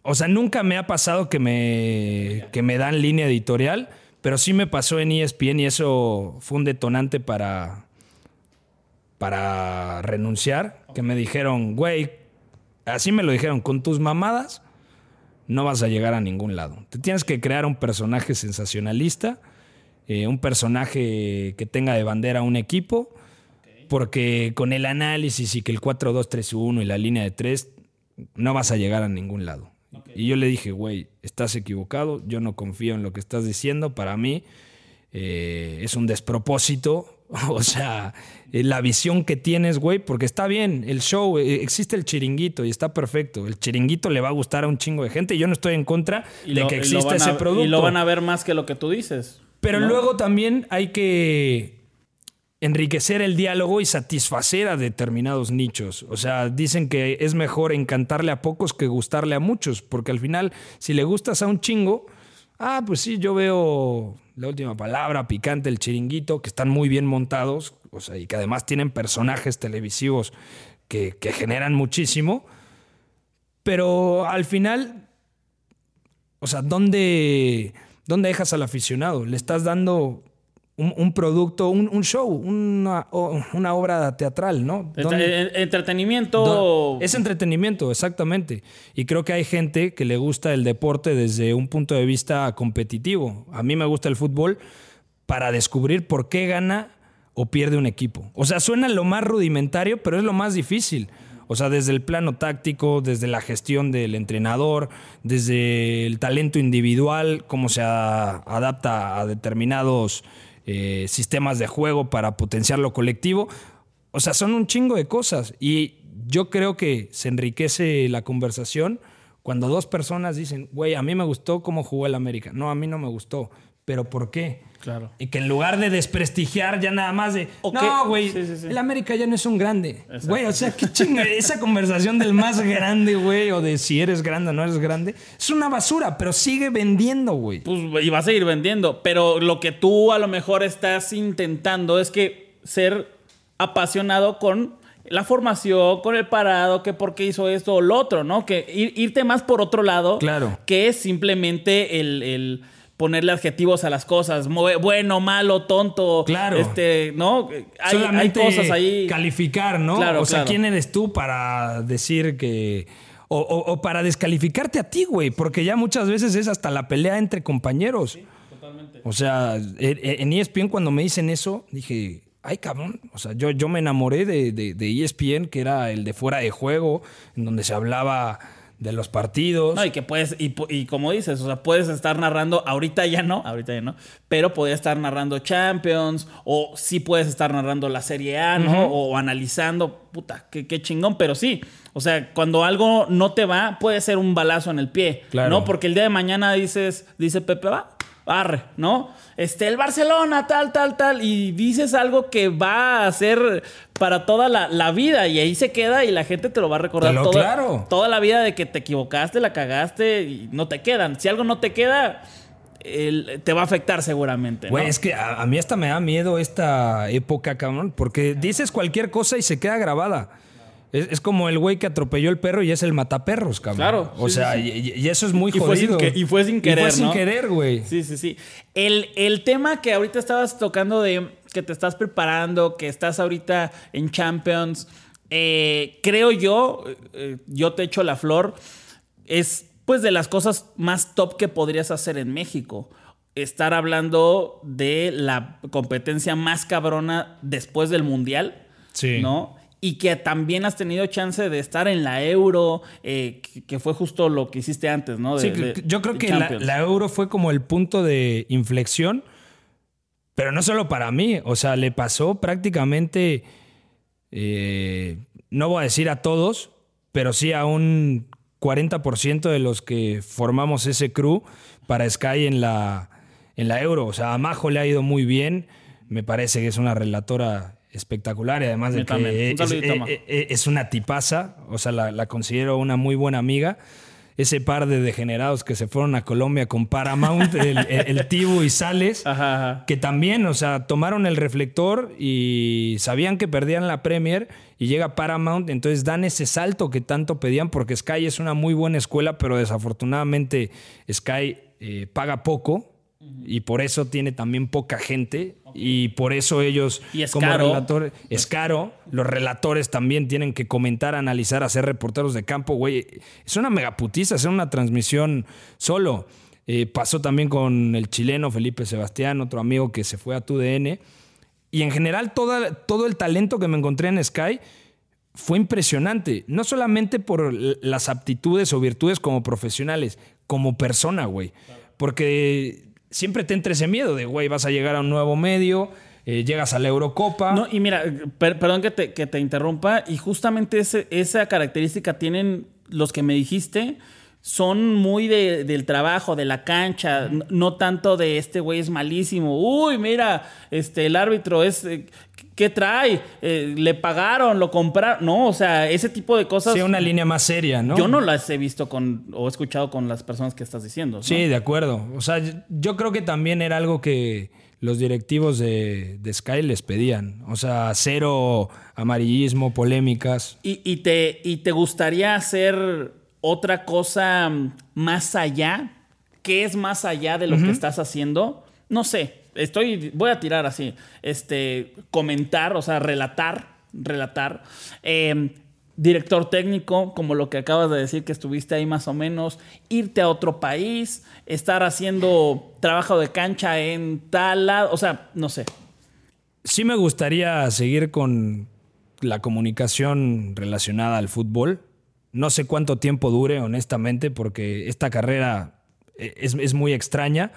O sea, nunca me ha pasado que me, que me dan línea editorial, pero sí me pasó en ESPN y eso fue un detonante para, para renunciar. Que me dijeron, güey, así me lo dijeron, con tus mamadas no vas a llegar a ningún lado. Te tienes que crear un personaje sensacionalista, eh, un personaje que tenga de bandera un equipo, porque con el análisis y que el 4-2-3-1 y la línea de 3 no vas a llegar a ningún lado. Y yo le dije, güey, estás equivocado, yo no confío en lo que estás diciendo, para mí eh, es un despropósito, *laughs* o sea, eh, la visión que tienes, güey, porque está bien, el show, eh, existe el chiringuito y está perfecto, el chiringuito le va a gustar a un chingo de gente, yo no estoy en contra de que exista ese producto. Y lo van a ver más que lo que tú dices. Pero luego también hay que enriquecer el diálogo y satisfacer a determinados nichos. O sea, dicen que es mejor encantarle a pocos que gustarle a muchos, porque al final, si le gustas a un chingo, ah, pues sí, yo veo la última palabra, picante, el chiringuito, que están muy bien montados, o sea, y que además tienen personajes televisivos que, generan muchísimo, pero al final, o sea, ¿dónde, ¿dónde dejas al aficionado? Le estás dando un, producto, un, show, una, una, obra teatral, ¿no? entretenimiento. Es entretenimiento, exactamente. Y creo que hay gente que le gusta el deporte desde un punto de vista competitivo. A mí me gusta el fútbol para descubrir por qué gana o pierde un equipo. O sea, suena lo más rudimentario, pero es lo más difícil. O sea, desde el plano táctico, desde la gestión del entrenador, desde el talento individual, cómo se adapta a determinados eh, sistemas de juego para potenciar lo colectivo. O sea, son un chingo de cosas. Y yo creo que se enriquece la conversación cuando dos personas dicen, güey, a mí me gustó cómo jugó el América. No, a mí no me gustó. ¿Pero por qué? Claro. Y que en lugar de desprestigiar ya nada más de, no, güey, el América ya no es un grande. Güey, o sea, qué chinga, esa conversación del más grande, güey, o de si eres grande o no eres grande, es una basura, pero sigue vendiendo, güey. Pues, y va a seguir vendiendo. Pero lo que tú a lo mejor estás intentando es que ser apasionado con la formación, con el parado, que por qué hizo esto o lo otro, ¿no? Que irte más por otro lado. Claro. Que es simplemente el ponerle adjetivos a las cosas, bueno, malo, tonto. Claro. Este, ¿no? Hay, hay cosas ahí. Calificar, ¿no? Claro, o sea, ¿quién eres tú para decir que. O, para descalificarte a ti, güey, porque ya muchas veces es hasta la pelea entre compañeros. Sí, totalmente. O sea, en ESPN cuando me dicen eso, dije, ay cabrón, o sea, yo, yo me enamoré de, de, de ESPN, que era el de fuera de juego, en donde se hablaba de los partidos. No, y que puedes, y, y, como dices, o sea, puedes estar narrando, ahorita ya no, ahorita ya no, pero podías estar narrando Champions, o sí puedes estar narrando la Serie A, ¿no? o, analizando, puta, qué, qué, chingón, pero sí, o sea, cuando algo no te va, puede ser un balazo en el pie, claro. ¿no? Porque el día de mañana dices, dice Pepe, va, arre, ¿no? Este, el Barcelona, tal, tal, tal, y dices algo que va a ser para toda la, vida y ahí se queda y la gente te lo va a recordar toda, toda la vida de que te equivocaste, la cagaste y no te quedan. Si algo no te queda, el- te va a afectar seguramente. ¿no? Güey, es que a, a mí hasta me da miedo esta época, cabrón, porque dices cualquier cosa y se queda grabada. Es, es como el güey que atropelló el perro y es el mataperros, cabrón. Claro, O sí, sea, sí. Y, y eso es muy Y fue jodido. que- y fue sin querer, Y fue sin ¿no? querer, güey. Sí, sí, sí. El, el tema que ahorita estabas tocando de que te estás preparando, que estás ahorita en Champions, eh, creo yo, eh, yo te echo la flor, es pues de las cosas más top que podrías hacer en México. Estar hablando de la competencia más cabrona después del Mundial. Sí. ¿No? Y que también has tenido chance de estar en la Euro, eh, que, fue justo lo que hiciste antes, ¿no? De- Sí, de- yo creo que la euro fue como el punto de inflexión, pero no solo para mí, o sea, le pasó prácticamente, eh, no voy a decir a todos, pero sí a un 40% de los que formamos ese crew para Sky en la, en la euro. O sea, a Majo le ha ido muy bien, me parece que es una relatora espectacular y además de que es, eh, es una tipaza, o sea, la, la considero una muy buena amiga. Ese par de degenerados que se fueron a Colombia con Paramount, el, el, el Tibu y Sales, *laughs* Ajá, ajá. que también, o sea, tomaron el reflector y sabían que perdían la Premier y llega Paramount, entonces dan ese salto que tanto pedían porque Sky es una muy buena escuela, pero desafortunadamente Sky eh, paga poco y por eso tiene también poca gente y por eso ellos Y es como caro. relatores es caro, los relatores también tienen que comentar, analizar, hacer reporteros de campo, güey, es una megaputiza hacer una transmisión solo. Eh, pasó también con el chileno Felipe Sebastián, otro amigo que se fue a TUDN. Y en general toda- todo el talento que me encontré en Sky fue impresionante. No solamente por las aptitudes o virtudes como profesionales, como persona, güey. Porque siempre te entra ese miedo de, güey, vas a llegar a un nuevo medio, eh, llegas a la Eurocopa. No, y mira, per- perdón que te, que te interrumpa, y justamente ese- esa característica tienen los que me dijiste, son muy de- del trabajo, de la cancha, no tanto de este güey es malísimo. Uy, mira, este, el árbitro es. eh, ¿Qué trae? Eh, le pagaron, lo compraron. No, o sea, ese tipo de cosas. Sí, una línea más seria, ¿no? Yo no las he visto con o he escuchado con las personas que estás diciendo. ¿no? Sí, de acuerdo. O sea, yo- yo creo que también era algo que los directivos de, de Sky les pedían. O sea, cero amarillismo, polémicas. ¿Y, y te, ¿Y te gustaría hacer otra cosa mm, más allá? ¿Qué es más allá de lo que estás haciendo? No sé, estoy, voy a tirar así, este, comentar, o sea, relatar, relatar. Eh, director técnico, como lo que acabas de decir que estuviste ahí más o menos, irte a otro país, estar haciendo trabajo de cancha en tal lado, o sea, no sé. Sí me gustaría seguir con la comunicación relacionada al fútbol. No sé cuánto tiempo dure, honestamente, porque esta carrera eh, es, muy extraña.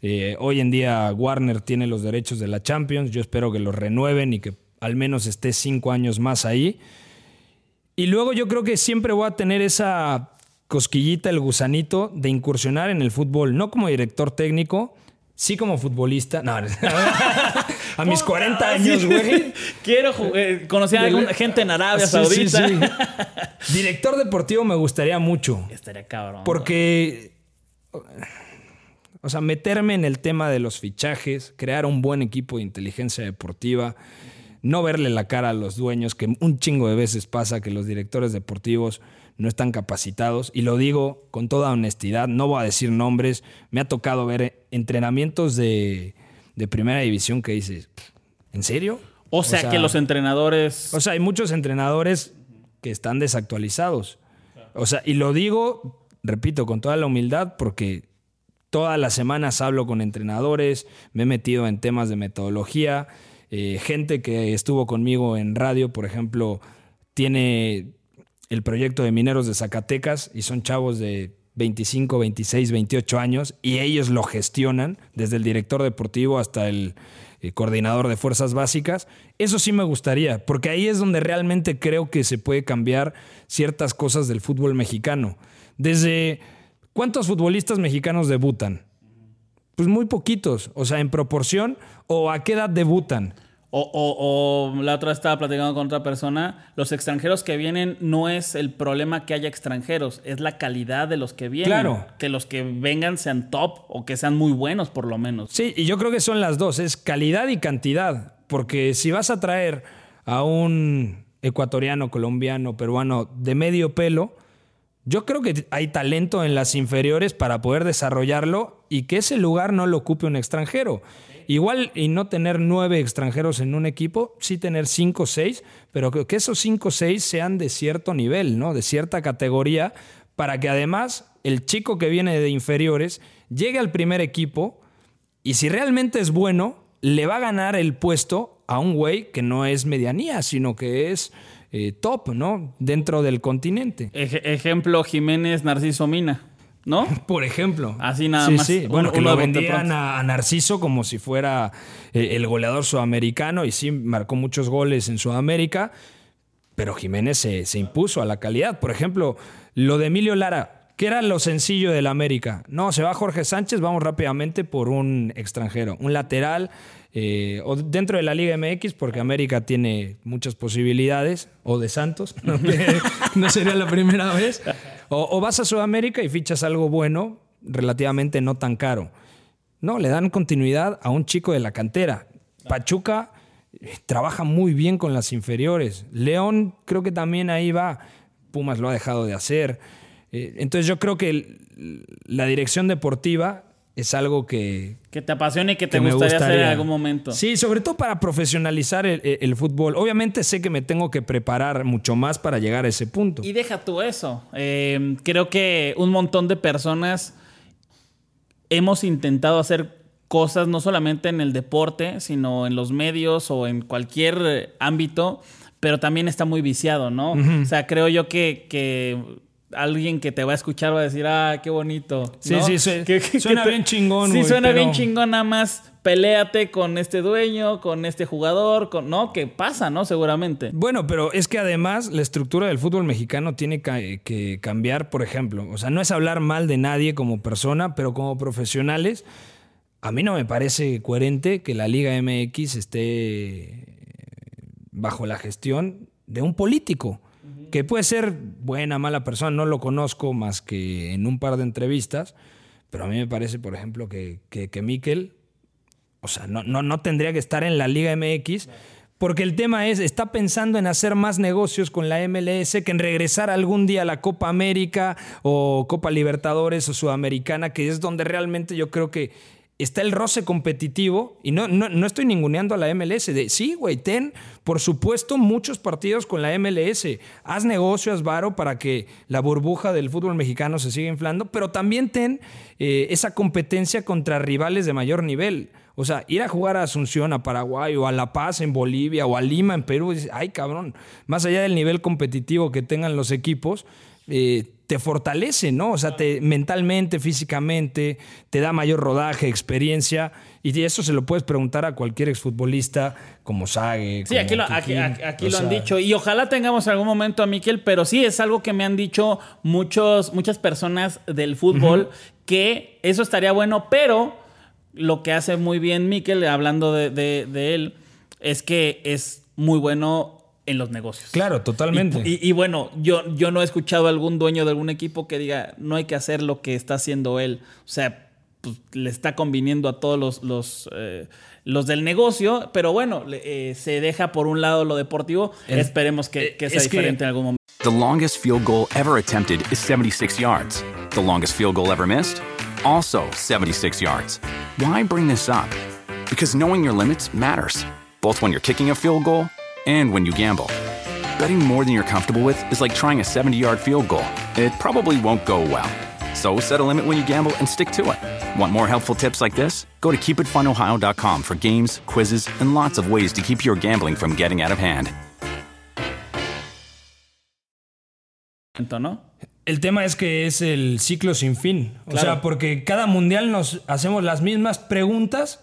Eh, hoy en día Warner tiene los derechos de la Champions. Yo espero que los renueven y que al menos esté cinco años más ahí. Y luego yo creo que siempre voy a tener esa cosquillita, el gusanito de incursionar en el fútbol, no como director técnico, sí como futbolista. No, *laughs* a mis 40 años, güey. Quiero eh, conocer a alguna gente en Arabia Sí, Saudita. sí. *laughs* Director deportivo me gustaría mucho. Estaría cabrón. Porque, o sea, meterme en el tema de los fichajes, crear un buen equipo de inteligencia deportiva, no verle la cara a los dueños, que un chingo de veces pasa que los directores deportivos no están capacitados. Y lo digo con toda honestidad, no voy a decir nombres. Me ha tocado ver entrenamientos de, de primera división que dices, ¿en serio? O sea, que los entrenadores. O sea, hay muchos entrenadores que están desactualizados. O sea, y lo digo, repito, con toda la humildad, porque todas las semanas hablo con entrenadores, me he metido en temas de metodología. eh, gente que estuvo conmigo en radio, por ejemplo, tiene el proyecto de Mineros de Zacatecas y son chavos de 25, 26, 28 años y ellos lo gestionan, desde el director deportivo hasta el eh, coordinador de fuerzas básicas. Eso sí me gustaría, porque ahí es donde realmente creo que se puede cambiar ciertas cosas del fútbol mexicano. Desde cuántos futbolistas mexicanos debutan. Pues muy poquitos, o sea, en proporción, o a qué edad debutan. O, o- o la otra vez estaba platicando con otra persona, los extranjeros que vienen no es el problema que haya extranjeros, es la calidad de los que vienen. Claro. Que los que vengan sean top o que sean muy buenos por lo menos. Sí, y yo creo que son las dos, es calidad y cantidad. Porque si vas a traer a un ecuatoriano, colombiano, peruano de medio pelo, yo creo que hay talento en las inferiores para poder desarrollarlo y que ese lugar no lo ocupe un extranjero. Igual y no tener nueve extranjeros en un equipo, sí tener cinco o seis, pero que esos cinco o seis sean de cierto nivel, ¿no? De cierta categoría, para que además el chico que viene de inferiores llegue al primer equipo y si realmente es bueno, le va a ganar el puesto a un güey que no es medianía, sino que es eh, top, ¿no? Dentro del continente. Ej- ejemplo, Jiménez Narciso Mina, ¿no? *laughs* Por ejemplo. Así nada Sí, más. Sí, bueno, que lo vendían a, a Narciso como si fuera eh, el goleador sudamericano y sí marcó muchos goles en Sudamérica, pero Jiménez se, se impuso a la calidad. Por ejemplo, lo de Emilio Lara, que era lo sencillo del América. No, se va Jorge Sánchez, vamos rápidamente por un extranjero, un lateral. eh, o dentro de la Liga MX, porque América tiene muchas posibilidades, o de Santos, *laughs* no sería la primera vez. O, o vas a Sudamérica y fichas algo bueno, relativamente no tan caro. No, le dan continuidad a un chico de la cantera. Pachuca eh, trabaja muy bien con las inferiores. León creo que también ahí va. Pumas lo ha dejado de hacer. Eh, Entonces yo creo que la dirección deportiva es algo que, Que te apasione y que te que gustaría, hacer en algún momento. Sí, sobre todo para profesionalizar el, el- el fútbol. Obviamente sé que me tengo que preparar mucho más para llegar a ese punto. Y deja tú eso. Eh, creo que un montón de personas hemos intentado hacer cosas no solamente en el deporte, sino en los medios o en cualquier eh, ámbito, pero también está muy viciado, ¿no? O sea, creo yo que, que alguien que te va a escuchar va a decir, ah, qué bonito. Sí, sí, sí. Suena bien chingón, Sí, suena pero- bien chingón, nada más peléate con este dueño, con este jugador, con, ¿no? Que pasa, ¿no? Seguramente. Bueno, pero es que además la estructura del fútbol mexicano tiene ca- que cambiar, por ejemplo. O sea, no es hablar mal de nadie como persona, pero como profesionales, a mí no me parece coherente que la Liga MX esté bajo la gestión de un político, que puede ser buena, mala persona, no lo conozco más que en un par de entrevistas, pero a mí me parece, por ejemplo, que, que, que Miquel o sea, no, no, no tendría que estar en la Liga MX. Porque el tema es, está pensando en hacer más negocios con la MLS que en regresar algún día a la Copa América o Copa Libertadores o Sudamericana, que es donde realmente yo creo que está el roce competitivo. Y no, no, no estoy ninguneando a la MLS. De, sí, güey, ten, por supuesto, muchos partidos con la MLS. Haz negocio, haz varo para que la burbuja del fútbol mexicano se siga inflando, pero también ten eh, esa competencia contra rivales de mayor nivel. O sea, ir a jugar a Asunción, a Paraguay, o a La Paz en Bolivia, o a Lima en Perú, ay cabrón, más allá del nivel competitivo que tengan los equipos, eh, te fortalece, ¿no? O sea, te, mentalmente, físicamente, te da mayor rodaje, experiencia, y eso se lo puedes preguntar a cualquier exfutbolista como Sague. Sí, como aquí lo, aquí, Kikín. aquí- aquí O lo han dicho. Y ojalá tengamos algún momento a Miquel, pero sí es algo que me han dicho muchos, muchas personas del fútbol, que eso estaría bueno, pero lo que hace muy bien Miquel, hablando de, de- de él, es que es muy bueno en los negocios. Claro, totalmente. Y, y- y bueno, yo, yo no he escuchado a algún dueño de algún equipo que diga, no hay que hacer lo que está haciendo él. O sea, pues, le está conviniendo a todos los, los, eh, los del negocio, pero bueno, eh, se deja por un lado lo deportivo. El- Esperemos que, que sea es que- diferente en algún momento. The longest field goal ever attempted is 76 yards. The longest field goal ever missed? Also 76 yards. Why bring this up? Because knowing your limits matters, both when you're kicking a field goal and when you gamble. Betting more than you're comfortable with is like trying a 70 yard field goal, it probably won't go well. So set a limit when you gamble and stick to it. Want more helpful tips like this? Go to keepitfunohio.com for games, quizzes, and lots of ways to keep your gambling from getting out of hand. ¿no? El tema es que es el ciclo sin fin. O Claro. sea, porque cada mundial nos hacemos las mismas preguntas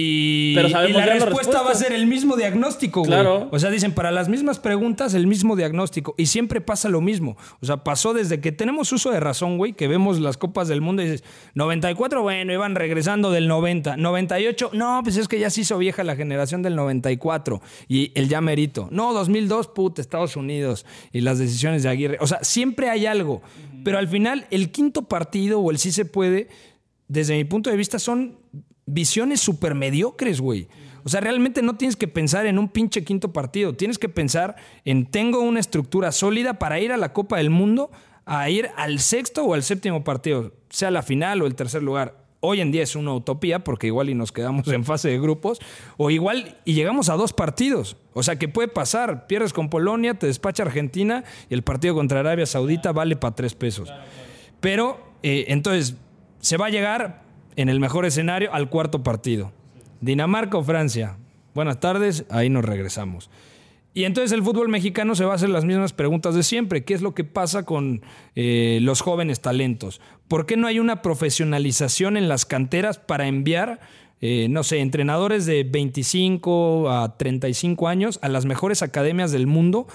Y, Pero sabemos y la ya la respuesta, respuesta. va a ser el mismo diagnóstico, güey. Claro. O sea, dicen, para las mismas preguntas, el mismo diagnóstico. Y siempre pasa lo mismo. O sea, pasó desde que tenemos uso de razón, güey, que vemos las copas del mundo y dices, 94, bueno, iban regresando del 90. 98, no, pues es que ya se hizo vieja la generación del 94. Y el ya merito. No, 2002, puta, Estados Unidos. Y las decisiones de Aguirre. O sea, siempre hay algo. Pero al final, el quinto partido o el sí se puede, desde mi punto de vista, son visiones súper mediocres, güey. O sea, realmente no tienes que pensar en un pinche quinto partido. Tienes que pensar en tengo una estructura sólida para ir a la Copa del Mundo, a ir al sexto o al séptimo partido, sea la final o el tercer lugar. Hoy en día es una utopía porque igual y nos quedamos en fase de grupos o igual y llegamos a dos partidos. O sea, que puede pasar. Pierdes con Polonia, te despacha Argentina y el partido contra Arabia Saudita vale para tres pesos. Pero eh, entonces se va a llegar en el mejor escenario al cuarto partido. Dinamarca o Francia. Buenas tardes, ahí nos regresamos. Y entonces el fútbol mexicano se va a hacer las mismas preguntas de siempre. ¿Qué es lo que pasa con eh, los jóvenes talentos? ¿Por qué no hay una profesionalización en las canteras para enviar, eh, no sé, entrenadores de 25 a 35 años a las mejores academias del mundo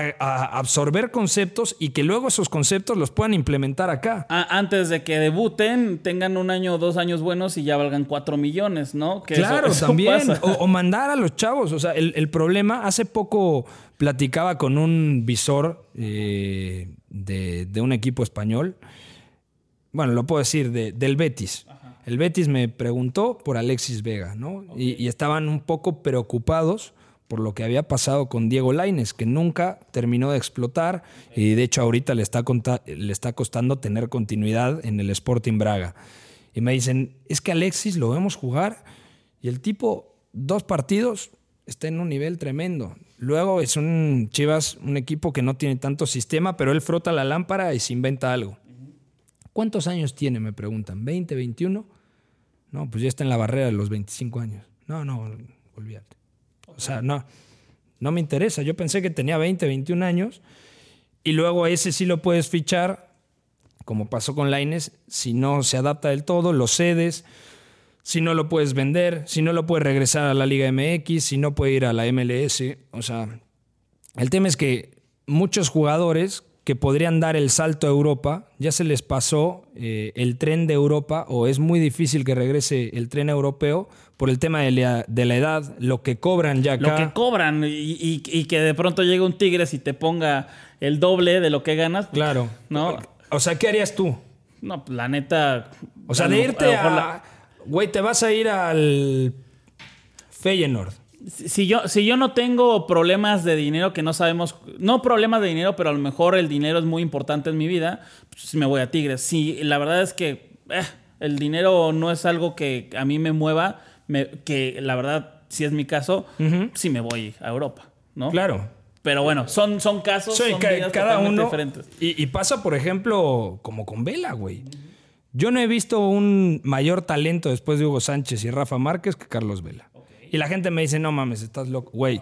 a, a absorber conceptos y que luego esos conceptos los puedan implementar acá? Antes de que debuten, tengan un año o dos años buenos y ya valgan 4 millones, ¿no? Que claro, *laughs* eso también. O, o mandar a los chavos. O sea, el, el problema, hace poco platicaba con un visor eh, de, de un equipo español. Bueno, lo puedo decir, de- del Betis. El Betis me preguntó por Alexis Vega, ¿no? Y, y estaban un poco preocupados por lo que había pasado con Diego Laines, que nunca terminó de explotar y de hecho ahorita le está, le está costando tener continuidad en el Sporting Braga. Y me dicen, es que Alexis lo vemos jugar y el tipo, dos partidos, está en un nivel tremendo. Luego es un Chivas, un equipo que no tiene tanto sistema, pero él frota la lámpara y se inventa algo. ¿Cuántos años tiene? Me preguntan. ¿20, 21? No, pues ya está en la barrera de los 25 años. No, no, olvídate. O sea, no, no me interesa. Yo pensé que tenía 20, 21 años y luego ese sí lo puedes fichar, como pasó con Laines, si no se adapta del todo, lo cedes, si no lo puedes vender, si no lo puedes regresar a la Liga MX, si no puede ir a la MLS. O sea, el tema es que muchos jugadores que podrían dar el salto a Europa, ya se les pasó eh, el tren de Europa o es muy difícil que regrese el tren europeo por el tema de la, de la edad, lo que cobran ya acá. Lo que cobran y, y- y que de pronto llegue un Tigres y te ponga el doble de lo que ganas. Claro. ¿No? O sea, ¿qué harías tú? No, pues, la neta. O sea, de irte a... la- Güey, te vas a ir al Feyenoord. Si yo, si yo no tengo problemas de dinero que no sabemos, no problemas de dinero, pero a lo mejor el dinero es muy importante en mi vida, pues me voy a Tigres. Si la verdad es que eh, el dinero no es algo que a mí me mueva, me- que la verdad, si es mi caso, sí me voy a Europa, ¿no? Claro. Pero bueno, son, son casos, Sí, son ca- cada uno. diferentes. Y, y pasa, por ejemplo, como con Vela, güey. Yo no he visto un mayor talento después de Hugo Sánchez y Rafa Márquez que Carlos Vela. Y la gente me dice, no mames, estás loco. Güey,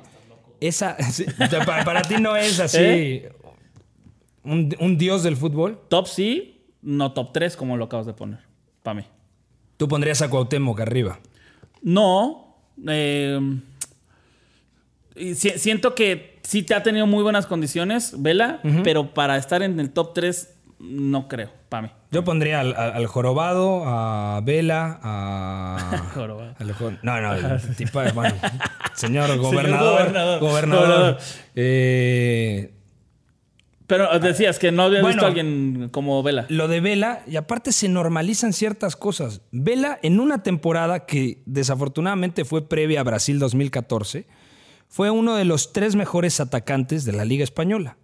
esa. *laughs* para, para ti no es así. ¿Eh? Un, un dios del fútbol. Top sí, no top 3 como lo acabas de poner, para mí. Tú pondrías a Cuauhtémoc arriba. No. eh, si- siento que sí te ha tenido muy buenas condiciones, Vela, pero para estar en el top 3, no creo, para mí. Yo pondría al, al- al jorobado, a Vela, a. *laughs* Jorobado. al no, no, el tipo, bueno, *laughs* señor gobernador. gobernador. Gobernador. Gobernador. Eh, Pero decías que no Bueno. visto a alguien como Vela. lo de Vela, y aparte se normalizan ciertas cosas. Vela, en una temporada que desafortunadamente fue previa a Brasil 2014, fue uno de los tres mejores atacantes de la Liga Española.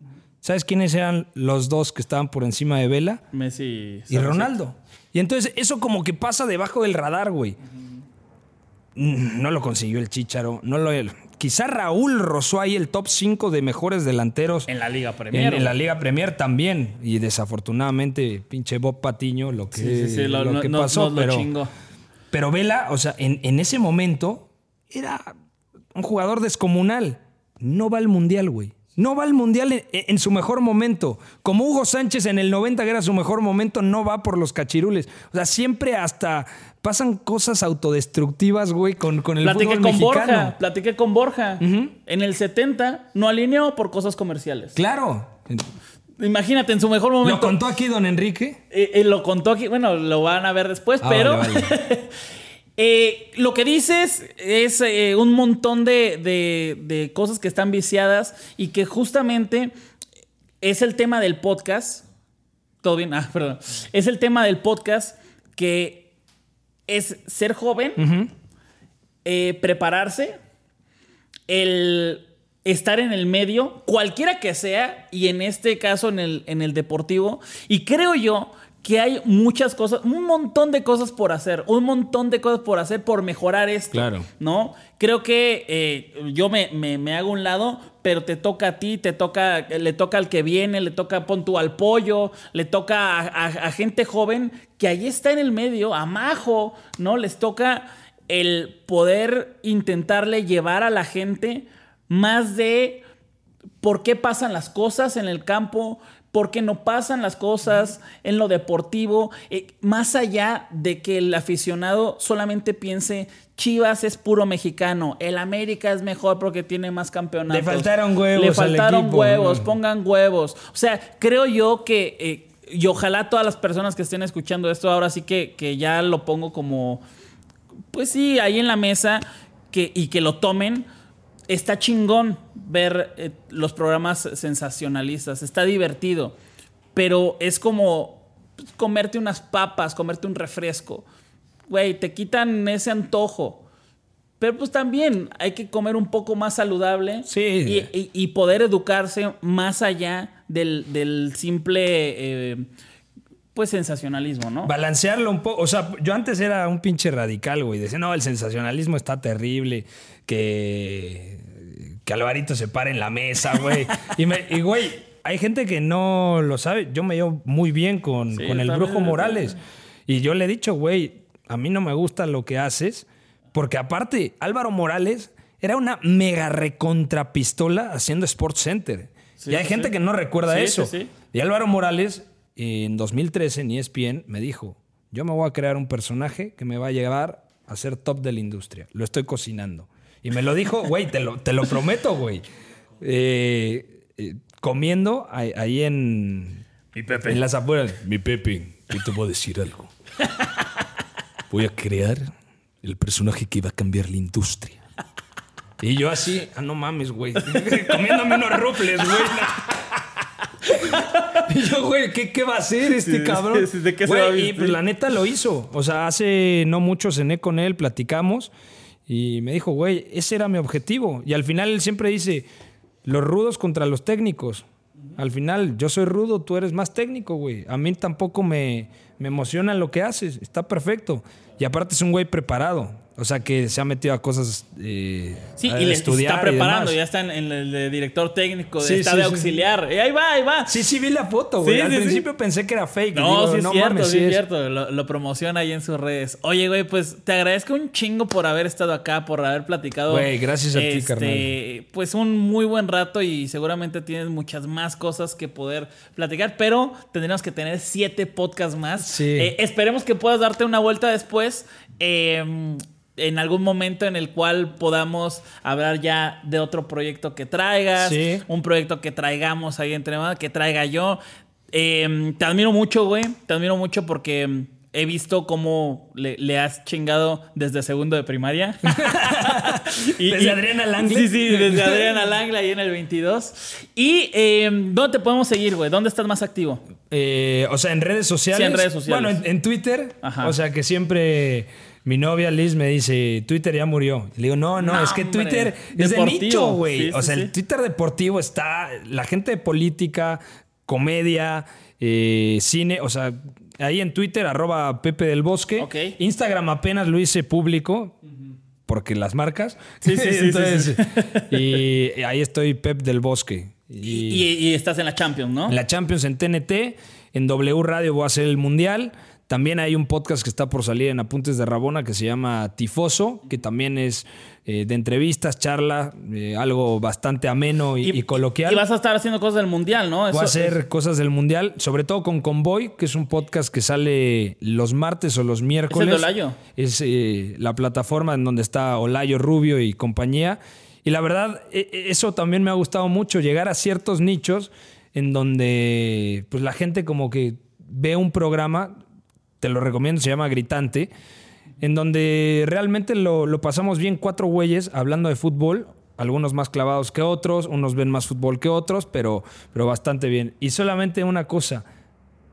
¿Sabes quiénes eran los dos que estaban por encima de Vela? Messi y Ronaldo. Y entonces eso como que pasa debajo del radar, güey. No lo consiguió el Chicharo. No lo, quizá Raúl rozó ahí el top 5 de mejores delanteros En la Liga Premier. en la Liga Premier también. Y desafortunadamente, pinche Bob Patiño, lo que, Sí, sí, sí, lo, que no- pasó. pero, pero Vela, o sea, en, en ese momento era un jugador descomunal. No va al mundial, güey. No va al mundial en, en su mejor momento. Como Hugo Sánchez en el 90, que era su mejor momento, no va por los cachirules. O sea, siempre hasta pasan cosas autodestructivas, güey, con, con el Platiqué fútbol con mexicano. Borja, platiqué con Borja. En el 70 no alineó por cosas comerciales. Claro. Imagínate, en su mejor momento. ¿Lo contó aquí don Enrique? Eh, eh, lo contó aquí, bueno, lo van a ver después, Ah, pero vale, *laughs* eh, lo que dices es eh, un montón de, de- de cosas que están viciadas y que justamente es el tema del podcast. Todo bien, *laughs* ah, perdón. Es el tema del podcast que es ser joven, eh, prepararse, el estar en el medio, cualquiera que sea, y en este caso en el, en el deportivo. Y creo yo que hay muchas cosas, un montón de cosas por hacer, un montón de cosas por hacer por mejorar esto. Claro. ¿No? Creo que eh, yo me, me- me hago un lado, pero te toca a ti, te toca, le toca al que viene, le toca pon tú al pollo, le toca a, a- a gente joven que ahí está en el medio, a Majo, ¿no? Les toca el poder intentarle llevar a la gente más de por qué pasan las cosas en el campo, por qué no pasan las cosas en lo deportivo, eh, más allá de que el aficionado solamente piense Chivas es puro mexicano, el América es mejor porque tiene más campeonatos. Le faltaron huevos Le al faltaron equipo, huevos, ¿no? pongan huevos. O sea, creo yo que, eh, y ojalá todas las personas que estén escuchando esto ahora sí que, que ya lo pongo como, pues sí, ahí en la mesa que, y que lo tomen. Está chingón ver eh, los programas sensacionalistas, está divertido, pero es como pues, comerte unas papas, comerte un refresco. Güey, te quitan ese antojo. Pero pues también hay que comer un poco más saludable Sí. y, y- y poder educarse más allá del, del simple eh, pues sensacionalismo, ¿no? Balancearlo un poco. O sea, yo antes era un pinche radical, güey. Decía, no, el sensacionalismo está terrible. Que, que Alvarito se pare en la mesa, güey. y, me- y, güey, hay gente que no lo sabe. Yo me llevo muy bien con, Sí, con el Brujo. Morales. Y yo le he dicho, güey, a mí no me gusta lo que haces. Porque aparte, Álvaro Morales era una mega recontrapistola haciendo Sports Center. Sí, y hay sí, gente que no recuerda eso. Y Álvaro Morales, en 2013 en ESPN, me dijo, yo me voy a crear un personaje que me va a llevar a ser top de la industria. Lo estoy cocinando. Y me lo dijo, güey, te lo, te lo prometo, güey. Eh, eh, comiendo ahí, ahí en, en las afueras. Mi Pepe, yo te voy a decir algo. Voy a crear el personaje que va a cambiar la industria. Y yo así, ah, no mames, güey. *laughs* Comiéndome unos rufles, güey. *laughs* Y yo, güey, ¿qué, qué va a hacer este cabrón? ¿de qué se Güey, va a Y pues la neta lo hizo. O sea, hace no mucho cené con él, platicamos. Y me dijo, güey, ese era mi objetivo. Y al final él siempre dice, los rudos contra los técnicos. Al final, yo soy rudo, tú eres más técnico, güey. A mí tampoco me, me emociona lo que haces. Está perfecto. Y aparte es un güey preparado. O sea, que se ha metido a cosas. eh, Sí, a y le estudiar está preparando, y ya está en, en el de director técnico, Sí, está sí, de sí. auxiliar. Y ahí va, ahí va. Sí, sí, vi la foto, güey. Sí, Al principio pensé que era fake. No, Digo, sí es cierto, mames, sí es cierto. Lo, lo promociona ahí en sus redes. Oye, güey, pues te agradezco un chingo por haber estado acá, por haber platicado. Güey, gracias a ti, este, carnal. Pues un muy buen rato y seguramente tienes muchas más cosas que poder platicar, pero tendremos que tener siete podcasts más. Sí. Eh, esperemos que puedas darte una vuelta después. eh, en algún momento en el cual podamos hablar ya de otro proyecto que traigas, Sí. un proyecto que traigamos ahí entre más, que traiga yo. Eh, te admiro mucho, güey. Te admiro mucho porque he visto cómo le, le has chingado desde segundo de primaria. *laughs* *laughs* Y- ¿Desde y- Adriana Langle? Sí, sí, desde Adriana Langle ahí en el 22. ¿Y eh, dónde te podemos seguir, güey? ¿Dónde estás más activo? Eh, o sea, en redes sociales. Sí, en redes sociales. Bueno, en, en Twitter. Ajá. O sea, que siempre mi novia Liz me dice, Twitter ya murió. Le digo, no, no, No, es que hombre. Twitter es de nicho, güey. Sí, o sea, sí. el Twitter deportivo está, la gente de política, comedia, eh, cine, o sea, ahí en Twitter, arroba Pepe del Bosque. Instagram apenas lo hice público. Porque las marcas. Sí, sí, *laughs* sí, sí, Entonces, y ahí estoy Pep del Bosque. Y, y estás en la Champions, ¿no? En la Champions en TNT, en W Radio voy a hacer el Mundial. También hay un podcast que está por salir en Apuntes de Rabona que se llama Tifoso, que también es eh, de entrevistas, charla, eh, algo bastante ameno y, y coloquial. Y vas a estar haciendo cosas del mundial, ¿no? Voy Eso- a hacer cosas del mundial, sobre todo con Convoy, que es un podcast que sale los martes o los miércoles. Olayo? Es eh, la plataforma en donde está Olayo Rubio y compañía. Y la verdad, e- e- eso también me ha gustado mucho, llegar a ciertos nichos en donde pues, la gente como que ve un programa, te lo recomiendo, se llama Gritante, en donde realmente lo, lo pasamos bien cuatro güeyes hablando de fútbol, algunos más clavados que otros, unos ven más fútbol que otros, pero, pero bastante bien. Y solamente una cosa,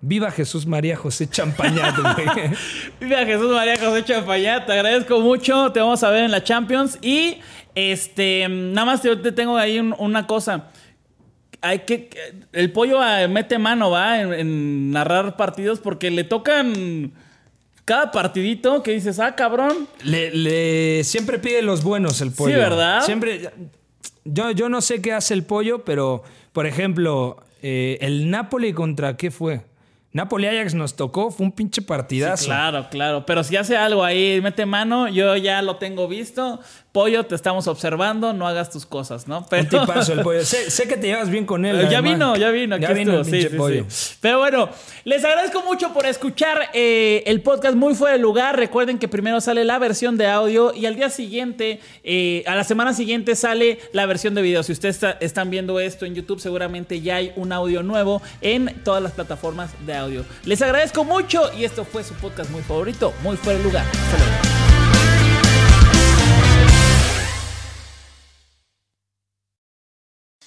viva Jesús María José Champañat, *laughs* güey. Viva Jesús María José Champañá, te agradezco mucho. Te vamos a ver en la Champions. Y este, nada más te, te tengo ahí un- una cosa. Hay que. El pollo ah, mete mano, va, en, en narrar partidos porque le tocan cada partidito que dices, ah, cabrón. Le, le- siempre pide los buenos el pollo. ¿verdad? Siempre. Yo, yo no sé qué hace el pollo, pero, por ejemplo, eh, el Napoli contra qué fue. Napoli Ajax nos tocó, fue un pinche partidazo. Claro, claro. Pero si hace algo ahí, mete mano, yo ya lo tengo visto. Pollo, te estamos observando, no hagas tus cosas, ¿no? Un tipazo el pollo. Sé, sé que te llevas bien con él. *laughs* ya vino, ya vino. Aquí Ya vino estuvo, sí, sí, pollo. sí. Pero bueno, les agradezco mucho por escuchar eh, el podcast muy fuera de lugar. Recuerden que primero sale la versión de audio y al día siguiente, eh, a la semana siguiente sale la versión de video. Si ustedes está- están viendo esto en YouTube, seguramente ya hay un audio nuevo en todas las plataformas de audio. Les agradezco mucho y esto fue su podcast muy favorito, muy fuera de lugar. Hasta luego.